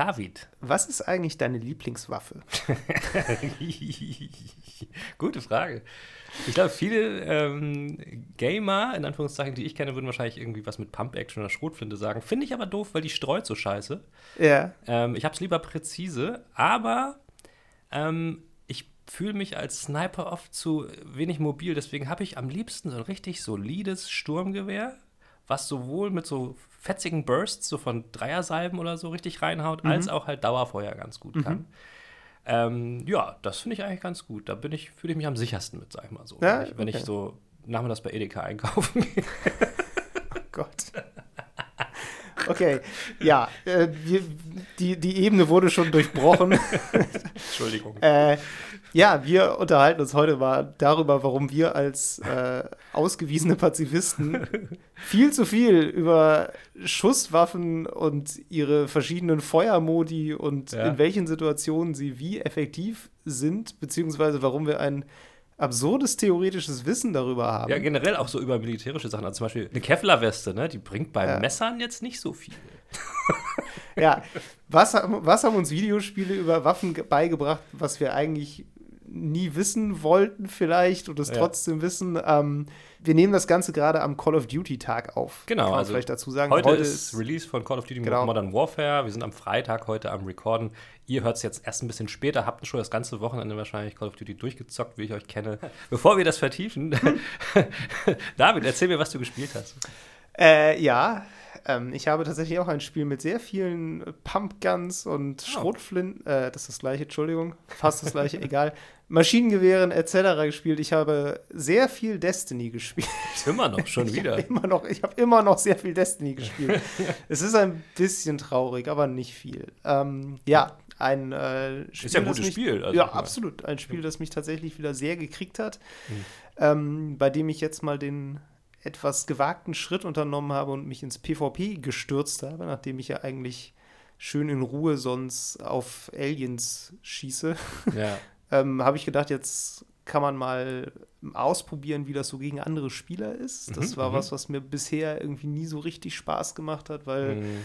David. Was ist eigentlich deine Lieblingswaffe? Gute Frage. Ich glaube, viele ähm, Gamer, in Anführungszeichen, die ich kenne, würden wahrscheinlich irgendwie was mit Pump-Action oder Schrotflinte sagen. Finde ich aber doof, weil die streut so scheiße. Ja. Ähm, ich habe es lieber präzise, aber ähm, ich fühle mich als Sniper oft zu wenig mobil. Deswegen habe ich am liebsten so ein richtig solides Sturmgewehr, was sowohl mit so fetzigen Bursts, so von Dreiersalben oder so richtig reinhaut, Mhm. als auch halt Dauerfeuer ganz gut kann. Ähm, ja, das finde ich eigentlich ganz gut. Da bin ich, fühle ich mich am sichersten mit, sag ich mal so. Ja, wenn, ich, wenn okay. ich so nachmittags bei Edeka einkaufen gehe. Gott. Okay, ja, äh, die, die Ebene wurde schon durchbrochen. Entschuldigung. äh, ja, wir unterhalten uns heute mal darüber, warum wir als äh, ausgewiesene Pazifisten viel zu viel über Schusswaffen und ihre verschiedenen Feuermodi und Ja. in welchen Situationen sie wie effektiv sind, beziehungsweise warum wir ein absurdes theoretisches Wissen darüber haben. Ja, generell auch so über militärische Sachen. Also zum Beispiel eine Kevlar-Weste, ne? Die bringt bei Ja. Messern jetzt nicht so viel. Ja, was, haben- was haben uns Videospiele über Waffen ge- beigebracht, was wir eigentlich nie wissen wollten vielleicht und es Ja. trotzdem wissen? Ähm, wir nehmen das Ganze gerade am Call of Duty Tag auf. Genau, Kann man also vielleicht dazu sagen. Heute, ist Release von Call of Duty Genau. Modern Warfare. Wir sind am Freitag heute am Recorden. Ihr hört es jetzt erst ein bisschen später, habt schon das ganze Wochenende wahrscheinlich Call of Duty durchgezockt, wie ich euch kenne. Bevor wir das vertiefen, David, erzähl mir, was du gespielt hast. Äh, ja, ähm, ich habe tatsächlich auch ein Spiel mit sehr vielen Pumpguns und Schrotflinten, äh, das ist das gleiche, Entschuldigung, fast das gleiche, egal, Maschinengewehren etc. gespielt. Ich habe sehr viel Destiny gespielt. Immer noch, schon Ich wieder. habe immer, noch- ich habe immer noch sehr viel Destiny gespielt. es ist ein bisschen traurig, aber nicht viel. Ähm, ja, ein äh, Spiel. ja ein gutes mich, Spiel, also ja, ich absolut. Ein Spiel, das mich tatsächlich wieder sehr gekriegt hat. Mhm. Ähm, bei dem ich jetzt mal den etwas gewagten Schritt unternommen habe und mich ins PvP gestürzt habe, nachdem ich ja eigentlich schön in Ruhe sonst auf Aliens schieße Ja. ähm, habe ich gedacht, jetzt kann man mal ausprobieren, wie das so gegen andere Spieler ist. Das Mhm, war mhm. was, was mir bisher irgendwie nie so richtig Spaß gemacht hat, weil, Mhm.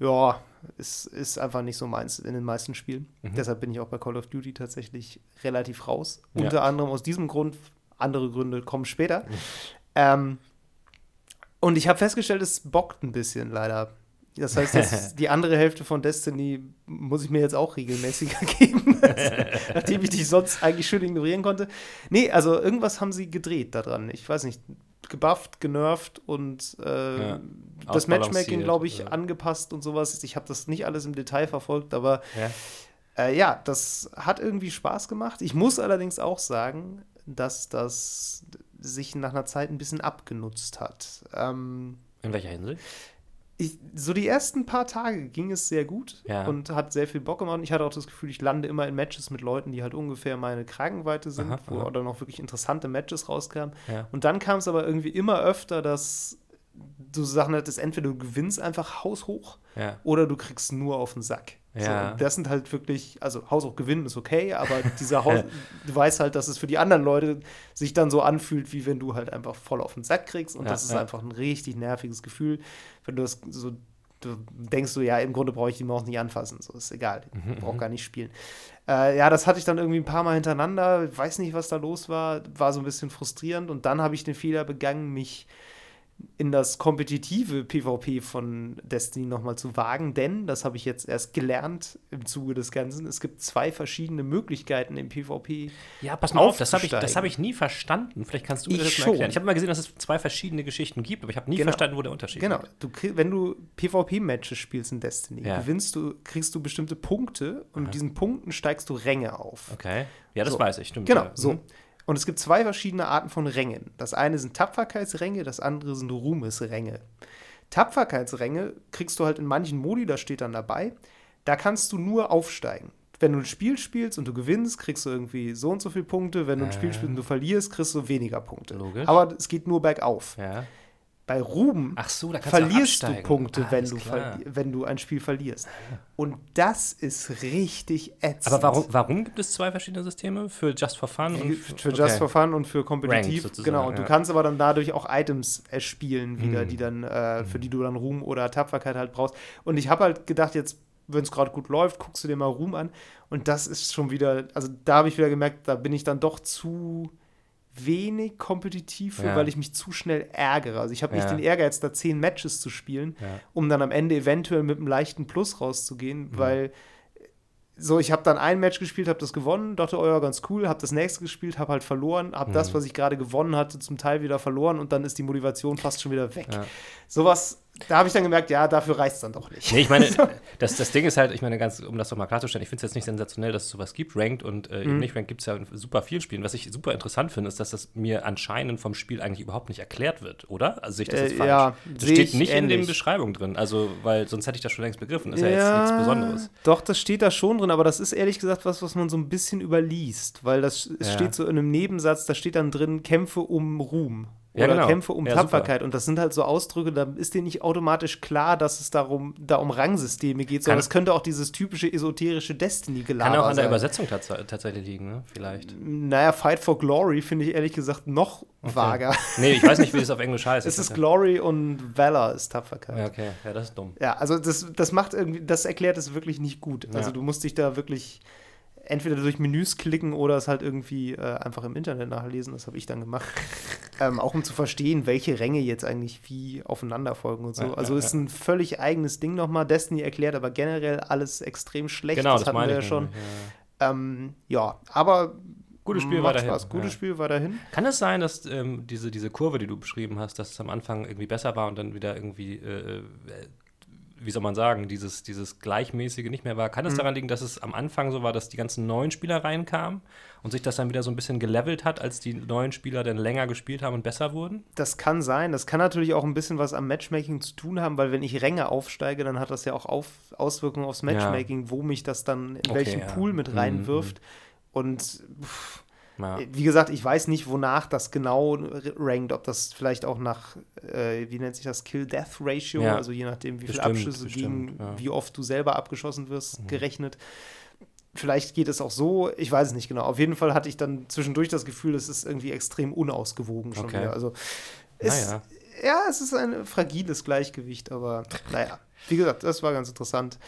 ja, es ist einfach nicht so meins in den meisten Spielen. Mhm. Deshalb bin ich auch bei Call of Duty tatsächlich relativ raus. Ja. Unter anderem aus diesem Grund, andere Gründe kommen später. Mhm. Ähm, und ich habe festgestellt, es bockt ein bisschen leider. Das heißt, das, die andere Hälfte von Destiny muss ich mir jetzt auch regelmäßiger geben, nachdem ich dich sonst eigentlich schön ignorieren konnte. Nee, also irgendwas haben sie gedreht daran. Ich weiß nicht, gebufft, genervt und äh, Ja, das Matchmaking, glaube ich, ja. angepasst und sowas. Ich habe das nicht alles im Detail verfolgt, aber Ja. äh, ja, das hat irgendwie Spaß gemacht. Ich muss allerdings auch sagen, dass das sich nach einer Zeit ein bisschen abgenutzt hat. Ähm, In welcher Hinsicht? ich, so die ersten paar Tage ging es sehr gut Ja. und hat sehr viel Bock gemacht. Und ich hatte auch das Gefühl, ich lande immer in Matches mit Leuten, die halt ungefähr meine Kragenweite sind, Aha, wo aha. dann auch wirklich interessante Matches rauskamen. Ja. Und dann kam es aber irgendwie immer öfter, dass du Sachen hattest, entweder du gewinnst einfach haushoch Ja. oder du kriegst nur auf den Sack. So, Ja. und das sind halt wirklich, also haushoch gewinnen ist okay, aber dieser Haus, du weißt halt, dass es für die anderen Leute sich dann so anfühlt, wie wenn du halt einfach voll auf den Sack kriegst. Und Ja, das ist ja. einfach ein richtig nerviges Gefühl, wenn du das so, du denkst so, ja, im Grunde brauche ich die Maus nicht anfassen. So ist egal, Mhm, ich brauche gar nicht spielen. Äh, ja, das hatte ich dann irgendwie ein paar Mal hintereinander, weiß nicht, was da los war, war so ein bisschen frustrierend. Und dann habe ich den Fehler begangen, mich in das kompetitive PvP von Destiny nochmal zu wagen, denn, das habe ich jetzt erst gelernt im Zuge des Ganzen, es gibt zwei verschiedene Möglichkeiten im PvP. Ja, pass mal auf, das habe ich, das hab ich nie verstanden. Vielleicht kannst du mir Ich das mal schon. erklären. Ich habe mal gesehen, dass es zwei verschiedene Geschichten gibt, aber ich habe nie Genau. verstanden, wo der Unterschied Genau, du krieg, wenn du PvP-Matches spielst in Destiny, Ja. gewinnst du, kriegst du bestimmte Punkte und mit diesen Punkten steigst du Ränge auf. Okay. Ja, das So. weiß ich, stimmt. Genau, ja. so. Und es gibt zwei verschiedene Arten von Rängen. Das eine sind Tapferkeitsränge, das andere sind Ruhmesränge. Tapferkeitsränge kriegst du halt in manchen Modi, da steht dann dabei, da kannst du nur aufsteigen. Wenn du ein Spiel spielst und du gewinnst, kriegst du irgendwie so und so viele Punkte. Wenn du ein Spiel spielst und du verlierst, kriegst du weniger Punkte. Logisch. Aber es geht nur bergauf. Ja. Bei Ruhm Ach so, du verlierst du. Punkte, Ah, wenn, du wenn du ein Spiel verlierst. Und das ist richtig ätzend. Aber warum, warum gibt es zwei verschiedene Systeme? Für Just for Fun und Für Just for Fun und für kompetitiv. genau. Und du ja. kannst aber dann dadurch auch Items erspielen wieder, Hm. die dann, äh, für die du dann Ruhm oder Tapferkeit halt brauchst. Und ich habe halt gedacht, jetzt wenn es gerade gut läuft, guckst du dir mal Ruhm an. Und das ist schon wieder, also da habe ich wieder gemerkt, da bin ich dann doch zu wenig kompetitiv für, Ja. weil ich mich zu schnell ärgere. Also ich habe nicht Ja. den Ehrgeiz, da zehn Matches zu spielen, Ja. um dann am Ende eventuell mit einem leichten Plus rauszugehen, Mhm. weil so, ich habe dann ein Match gespielt, habe das gewonnen, dachte, oh ja, ganz cool, habe das nächste gespielt, habe halt verloren, habe das, Mhm. was ich gerade gewonnen hatte, zum Teil wieder verloren und dann ist die Motivation fast schon wieder weg. Sowas, da habe ich dann gemerkt, ja, dafür reicht es dann doch nicht. Nee, ich meine, das, das Ding ist halt, ich meine, ganz, um das doch mal klarzustellen, ich finde es jetzt nicht sensationell, dass es sowas gibt. Ranked und äh, Mhm. eben nicht Ranked gibt es ja in super vielen Spielen. Was ich super interessant finde, ist, dass das mir anscheinend vom Spiel eigentlich überhaupt nicht erklärt wird, oder? Also sehe ich das Äh, jetzt falsch? ja, das steht ich nicht in den ähnlich. Beschreibungen drin. Also, weil sonst hätte ich das schon längst begriffen. Ist ja, jetzt nichts Besonderes. Doch, das steht da schon drin, aber das ist ehrlich gesagt was, was man so ein bisschen überliest, weil das es Ja. steht so in einem Nebensatz, da steht dann drin, Kämpfe um Ruhm. Ja, Oder genau. Kämpfe um Ja, Tapferkeit. Und das sind halt so Ausdrücke, da ist dir nicht automatisch klar, dass es darum, da um Rangsysteme geht, sondern es könnte auch dieses typische esoterische Destiny-Gelaber Kann auch an der sein. Übersetzung tats tatsächlich liegen, ne? Vielleicht. Naja, Fight for Glory finde ich ehrlich gesagt noch vager. Nee, ich weiß nicht, wie es auf Englisch heißt. Es ist Glory und Valor ist Tapferkeit. Ja, okay. Ja, das ist dumm. Ja, also das, das macht irgendwie, das erklärt es wirklich nicht gut. Also du musst dich da wirklich entweder durch Menüs klicken oder es halt irgendwie äh, einfach im Internet nachlesen. Das habe ich dann gemacht. ähm, auch um zu verstehen, welche Ränge jetzt eigentlich wie aufeinander folgen und so. Ja, also ja, ist ein völlig eigenes Ding nochmal. Destiny erklärt aber generell alles extrem schlecht. Genau, das, hatten meine wir ja schon. ja. Ähm, ja, aber Gutes Spiel macht weiterhin. Spaß. Gutes ja. Spiel weiterhin. Kann es sein, dass ähm, diese, diese Kurve, die du beschrieben hast, dass es am Anfang irgendwie besser war und dann wieder irgendwie, äh, äh, wie soll man sagen, dieses, dieses Gleichmäßige nicht mehr war? Kann es Mhm. daran liegen, dass es am Anfang so war, dass die ganzen neuen Spieler reinkamen und sich das dann wieder so ein bisschen gelevelt hat, als die neuen Spieler dann länger gespielt haben und besser wurden? Das kann sein. Das kann natürlich auch ein bisschen was am Matchmaking zu tun haben, weil wenn ich Ränge aufsteige, dann hat das ja auch auf Auswirkungen aufs Matchmaking, wo mich das dann in Okay, welchen ja. Pool mit Mhm, reinwirft. Und pff, Ja. wie gesagt, ich weiß nicht, wonach das genau rankt, ob das vielleicht auch nach, äh, wie nennt sich das, Kill-Death-Ratio, Ja. also je nachdem, wie viele Abschüsse bestimmt, gegen, ja. Mhm. wie oft du selber abgeschossen wirst, gerechnet. Vielleicht geht es auch so, ich weiß es nicht genau. Auf jeden Fall hatte ich dann zwischendurch das Gefühl, es ist irgendwie extrem unausgewogen schon Okay. wieder. Also es, Naja. ja, es ist ein fragiles Gleichgewicht, aber naja. Wie gesagt, das war ganz interessant.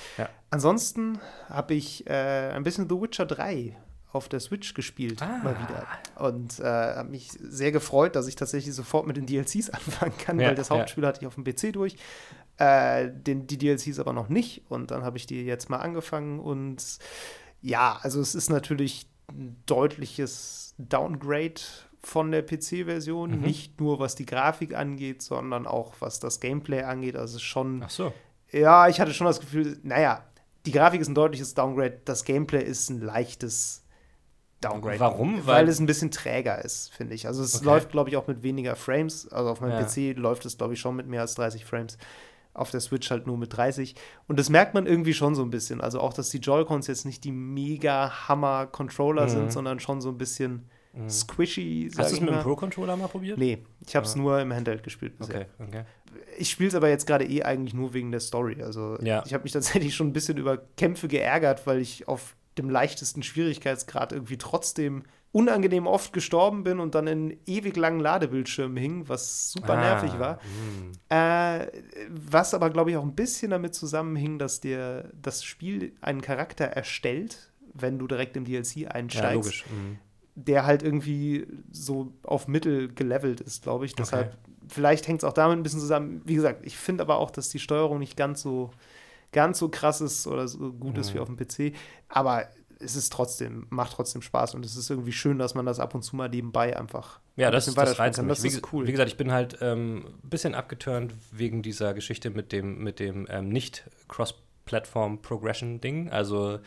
Ansonsten habe ich äh, ein bisschen The Witcher 3 auf der Switch gespielt, Ah. mal wieder. Und äh, habe mich sehr gefreut, dass ich tatsächlich sofort mit den DLCs anfangen kann, Ja, weil das ja. Hauptspiel hatte ich auf dem PC durch. Äh, den, die DLCs aber noch nicht. Und dann habe ich die jetzt mal angefangen. Und ja, also es ist natürlich ein deutliches Downgrade von der PC-Version. Mhm. Nicht nur was die Grafik angeht, sondern auch was das Gameplay angeht. Also schon Ach so. ja, ich hatte schon das Gefühl, naja, die Grafik ist ein deutliches Downgrade, das Gameplay ist ein leichtes Downgrade. Warum? Weil, Weil- es ein bisschen träger ist, finde ich. Also es Okay. läuft, glaube ich, auch mit weniger Frames. Also auf meinem Ja. PC läuft es, glaube ich, schon mit mehr als 30 Frames. Auf der Switch halt nur mit 30. Und das merkt man irgendwie schon so ein bisschen. Also auch, dass die Joy-Cons jetzt nicht die mega Hammer-Controller Mhm. sind, sondern schon so ein bisschen squishy, sag Hast du es mit dem. Pro-Controller mal probiert? Nee, ich habe es Ah. nur im Handheld gespielt bisher. Okay, okay. Ich spiele es aber jetzt gerade eh eigentlich nur wegen der Story. Also Ja. ich habe mich tatsächlich schon ein bisschen über Kämpfe geärgert, weil ich auf dem leichtesten Schwierigkeitsgrad irgendwie trotzdem unangenehm oft gestorben bin und dann in ewig langen Ladebildschirmen hing, was super Ah, nervig war. hm. Äh, was aber, glaube ich, auch ein bisschen damit zusammenhing, dass dir das Spiel einen Charakter erstellt, wenn du direkt im DLC Ja, einsteigst logisch. Mhm. der halt irgendwie so auf Mittel gelevelt ist, glaube ich. Deshalb, vielleicht hängt es auch damit ein bisschen zusammen. Wie gesagt, ich finde aber auch, dass die Steuerung nicht ganz so, ganz so krass ist oder so gut ist Mhm. wie auf dem PC. Aber es ist trotzdem, macht trotzdem Spaß und es ist irgendwie schön, dass man das ab und zu mal nebenbei einfach Ja, ein das, reizt mich. Das wie, ist cool. wie gesagt, ich bin halt ähm, ein bisschen abgeturnt wegen dieser Geschichte mit dem, mit dem ähm, Nicht-Cross-Platform-Progression-Ding. Also,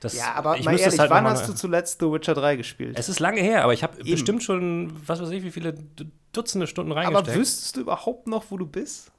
das, ja, aber ich mal ehrlich, halt wann hast du zuletzt The Witcher 3 gespielt? Es ist lange her, aber ich habe bestimmt schon, was weiß ich, wie viele Dutzende Stunden aber reingesteckt. wüsstest du überhaupt noch, wo du bist?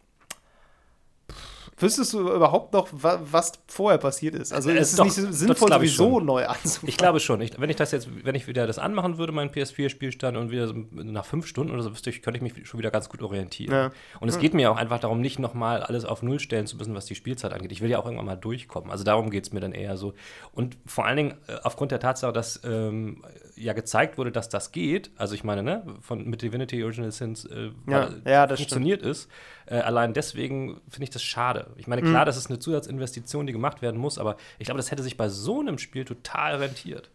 Wüsstest du überhaupt noch, wa was vorher passiert ist? Also Äh, es ist doch, nicht sinnvoll, sowieso neu anzufangen. Ich glaube schon. Ich, wenn ich das jetzt, wenn ich wieder das anmachen würde, meinen PS4-Spielstand und wieder nach fünf Stunden oder so, wüsste ich, könnte ich mich schon wieder ganz gut orientieren. Ja. Und es geht mir auch einfach darum, nicht nochmal alles auf Null stellen zu müssen, was die Spielzeit angeht. Ich will ja auch irgendwann mal durchkommen. Also darum geht es mir dann eher so. Und vor allen Dingen äh, aufgrund der Tatsache, dass ähm, ja gezeigt wurde, dass das geht. Also ich meine, ne, von, mit Divinity Original Sins äh, Ja, war- ja, das funktioniert ist. Äh, allein deswegen finde ich das schade. Ich meine, klar, das ist eine Zusatzinvestition, die gemacht werden muss, aber ich glaube, das hätte sich bei so einem Spiel total rentiert.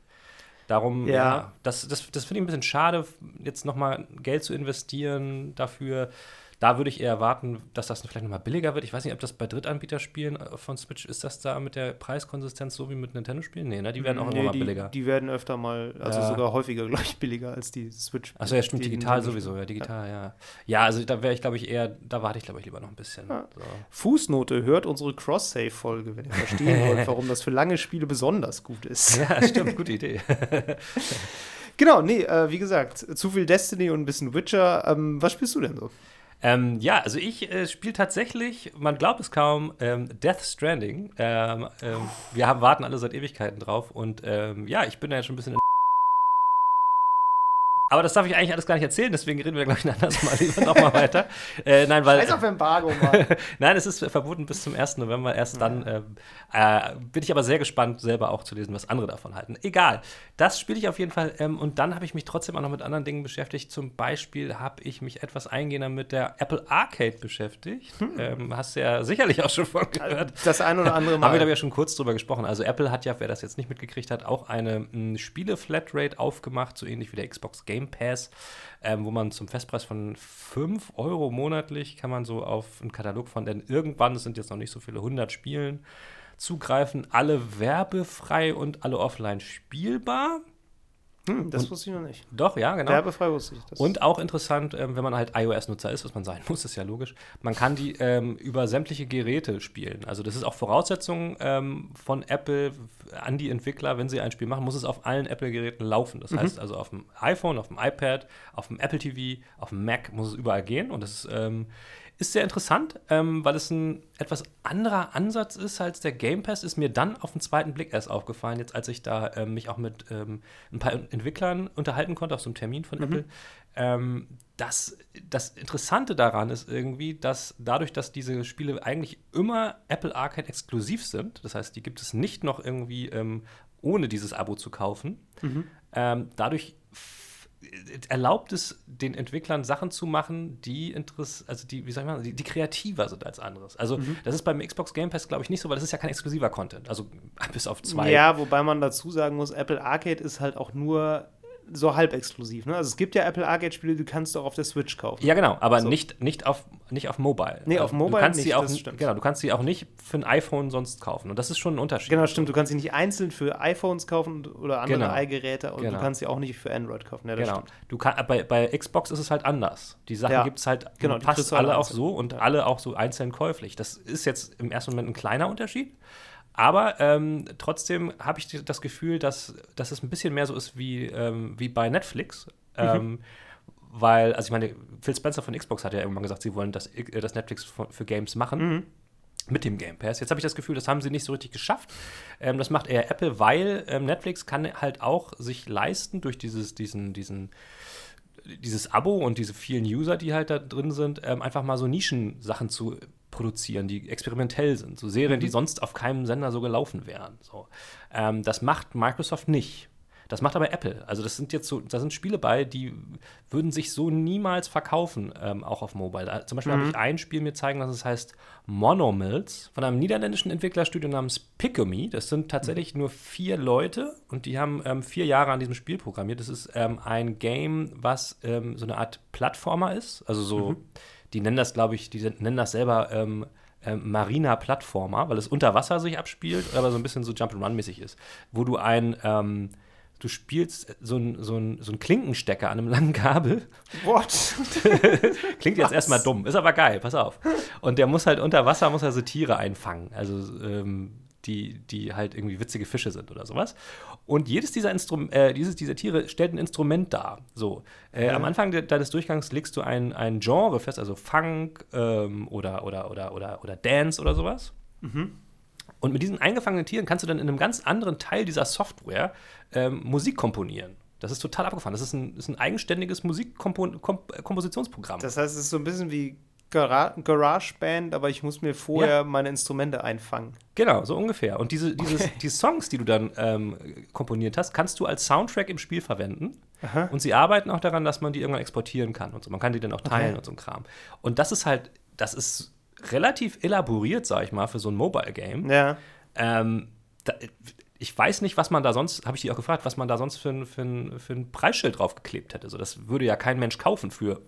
Darum, ja, Ja. das, das, das finde ich ein bisschen schade, jetzt nochmal Geld zu investieren dafür. Da würde ich eher erwarten, dass das vielleicht nochmal billiger wird. Ich weiß nicht, ob das bei Drittanbieterspielen äh, von Switch, ist das da mit der Preiskonsistenz so wie mit Nintendo-Spielen? Nee, ne? Die werden auch immer Nee, mal die, billiger. Die werden öfter mal, also Ja. sogar häufiger, glaube ich, billiger als die Switch. Achso, ja, stimmt, digital sowieso, ja, digital, ja. Ja, also da wäre ich, glaube ich, eher, da warte ich, glaube ich, lieber noch ein bisschen. Ja. So. Fußnote, hört unsere Cross-Save-Folge, wenn ihr verstehen wollt, warum das für lange Spiele besonders gut ist. Ja, stimmt, gute Idee. Genau, nee, äh, wie gesagt, zu viel Destiny und ein bisschen Witcher. Ähm, was spielst du denn so? Ähm, ja, also ich äh, spiele tatsächlich, man glaubt es kaum, ähm, Death Stranding. Ähm, ähm, wir haben, warten alle seit Ewigkeiten drauf und ähm, ja, ich bin da jetzt schon ein bisschen in aber das darf ich eigentlich alles gar nicht erzählen, deswegen reden wir, glaube ich, ein anderes Mal lieber nochmal weiter. Äh, nein, weil. Scheiß auf Embargo, Mann. Nein, es ist verboten bis zum 1. November. Erst dann ähm, äh, bin ich aber sehr gespannt, selber auch zu lesen, was andere davon halten. Egal. Das spiele ich auf jeden Fall. Ähm, und dann habe ich mich trotzdem auch noch mit anderen Dingen beschäftigt. Zum Beispiel habe ich mich etwas eingehender mit der Apple Arcade beschäftigt. Ähm, hast du ja sicherlich auch schon von gehört. Das ein oder andere Haben wir, Mal. glaube ich, ja schon kurz drüber gesprochen. Also Apple hat ja, wer das jetzt nicht mitgekriegt hat, auch eine mh, Spiele-Flatrate aufgemacht, so ähnlich wie der Xbox Game Pass, ähm, wo man zum Festpreis von 5 Euro monatlich kann man so auf einen Katalog von, denn irgendwann, es sind jetzt noch nicht so viele, 100 Spielen zugreifen, alle werbefrei und alle offline spielbar. Hm, das wusste ich noch nicht. Doch, ja, genau. Werbefrei wusste ich das. Und auch interessant, ähm, wenn man halt iOS-Nutzer ist, was man sein muss, ist ja logisch, man kann die ähm, über sämtliche Geräte spielen. Also das ist auch Voraussetzung ähm, von Apple an die Entwickler, wenn sie ein Spiel machen, muss es auf allen Apple-Geräten laufen. Das heißt also auf dem iPhone, auf dem iPad, auf dem Apple TV, auf dem Mac muss es überall gehen. Und das ist, ähm, ist sehr interessant, ähm, weil es ein etwas anderer Ansatz ist als der Game Pass, ist mir dann auf den zweiten Blick erst aufgefallen, jetzt als ich da ähm, mich auch mit ähm, ein paar Entwicklern unterhalten konnte, auf so einem Termin von Apple. Ähm, das, das Interessante daran ist irgendwie, dass dadurch, dass diese Spiele eigentlich immer Apple Arcade exklusiv sind, das heißt, die gibt es nicht noch irgendwie ähm, ohne dieses Abo zu kaufen, ähm, dadurch erlaubt es den Entwicklern Sachen zu machen, die interess also die, wie soll ich mal, die, die kreativer sind als anderes. Also das ist beim Xbox Game Pass, glaube ich, nicht so, weil das ist ja kein exklusiver Content. Also bis auf zwei. Ja, wobei man dazu sagen muss, Apple Arcade ist halt auch nur so halb exklusiv. Ne? Also es gibt ja Apple Arcade-Spiele, die kannst du auch auf der Switch kaufen. Ja, genau, aber So. nicht, nicht, auf, nicht auf Mobile. Nee, auf Also, Mobile du kannst nicht, sie auch, das stimmt. Genau, du kannst sie auch nicht für ein iPhone sonst kaufen. Und das ist schon ein Unterschied. Genau, stimmt. Du kannst sie nicht einzeln für iPhones kaufen oder andere Genau. iGeräte und Genau. du kannst sie auch nicht für Android kaufen. Ja, das Genau. stimmt. Du kann, bei, bei Xbox ist es halt anders. Die Sachen Ja. gibt es halt Genau, kriegst du alle alle auch einzeln. so und Ja. alle auch so einzeln käuflich. Das ist jetzt im ersten Moment ein kleiner Unterschied. Aber ähm, trotzdem habe ich das Gefühl, dass, dass es ein bisschen mehr so ist wie, ähm, wie bei Netflix. Mhm. Ähm, weil, also ich meine, Phil Spencer von Xbox hat ja irgendwann gesagt, sie wollen das, äh, das Netflix für, für Games machen Mhm. mit dem Game Pass. Jetzt habe ich das Gefühl, das haben sie nicht so richtig geschafft. Ähm, das macht eher Apple, weil ähm, Netflix kann halt auch sich leisten durch dieses, diesen, diesen, dieses Abo und diese vielen User, die halt da drin sind, ähm, einfach mal so Nischensachen zu produzieren, die experimentell sind. So Serien, die sonst auf keinem Sender so gelaufen wären. So. Ähm, das macht Microsoft nicht. Das macht aber Apple. Also das sind jetzt so, da sind Spiele bei, die würden sich so niemals verkaufen, ähm, auch auf Mobile. Zum Beispiel habe ich ein Spiel mir zeigen lassen, das heißt Monomills von einem niederländischen Entwicklerstudio namens Piccomy. Das sind tatsächlich nur vier Leute und die haben ähm, vier Jahre an diesem Spiel programmiert. Das ist ähm, ein Game, was ähm, so eine Art Plattformer ist. Also so, die nennen das, glaube ich, die nennen das selber ähm, ähm, Marina Plattformer, weil es unter Wasser sich abspielt, aber so ein bisschen so Jump'n'Run-mäßig ist. Wo du ein ähm, Du spielst so ein, so, ein, so ein Klinkenstecker an einem langen Kabel. What? Klingt jetzt erstmal dumm, ist aber geil, pass auf. Und der muss halt unter Wasser, muss er so Tiere einfangen. Also ähm, die, die halt irgendwie witzige Fische sind oder sowas. Und jedes dieser, Instrum äh, dieses dieser Tiere stellt ein Instrument dar. So, äh, Am Anfang de deines Durchgangs legst du ein, ein Genre fest, also Funk ähm, oder, oder, oder, oder, oder Dance oder sowas. Und mit diesen eingefangenen Tieren kannst du dann in einem ganz anderen Teil dieser Software ähm, Musik komponieren. Das ist total abgefahren. Das ist ein, ist ein eigenständiges Musikkompositionsprogramm. Das heißt, es ist so ein bisschen wie Gara GarageBand, aber ich muss mir vorher Ja. meine Instrumente einfangen. Genau, so ungefähr. Und diese, dieses, die Songs, die du dann ähm, komponiert hast, kannst du als Soundtrack im Spiel verwenden. Und sie arbeiten auch daran, dass man die irgendwann exportieren kann und so. Man kann die dann auch teilen Okay. und so ein Kram. Und das ist halt das ist relativ elaboriert, sag ich mal, für so ein Mobile-Game. Ja. Ähm, da, ich weiß nicht, was man da sonst, habe ich die auch gefragt, was man da sonst für ein, für ein, für ein Preisschild draufgeklebt hätte. So, das würde ja kein Mensch kaufen für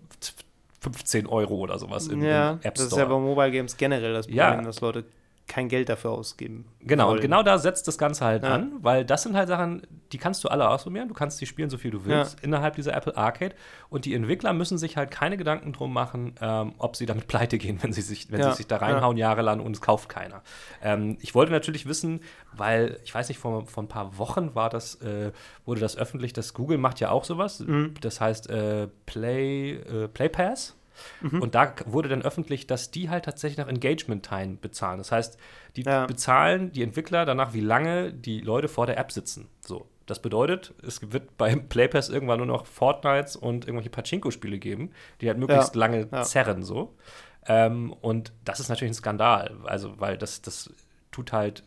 15 Euro oder sowas im, ja, im App Store. das ist ja bei Mobile Games generell das Problem, Ja. dass Leute kein Geld dafür ausgeben. Genau, und wollen. genau da setzt das Ganze halt Ja. an, weil das sind halt Sachen, die kannst du alle ausprobieren, du kannst die spielen, so viel du willst, Ja. innerhalb dieser Apple Arcade. Und die Entwickler müssen sich halt keine Gedanken drum machen, ähm, ob sie damit pleite gehen, wenn sie sich, wenn Ja, sie sich da reinhauen jahrelang und es kauft keiner. Ähm, ich wollte natürlich wissen, weil, ich weiß nicht, vor, vor ein paar Wochen war das, äh, wurde das öffentlich, dass Google macht ja auch sowas. Mhm. Das heißt äh, Play, äh, Play Pass. Mhm. Und da wurde dann öffentlich, dass die halt tatsächlich nach Engagement-Time bezahlen. Das heißt, die Ja. bezahlen die Entwickler danach, wie lange die Leute vor der App sitzen. So. Das bedeutet, es wird beim Playpass irgendwann nur noch Fortnites und irgendwelche Pachinko-Spiele geben, die halt möglichst Ja. lange Ja. zerren. So. Ähm, und das ist natürlich ein Skandal. Also, weil das, das tut halt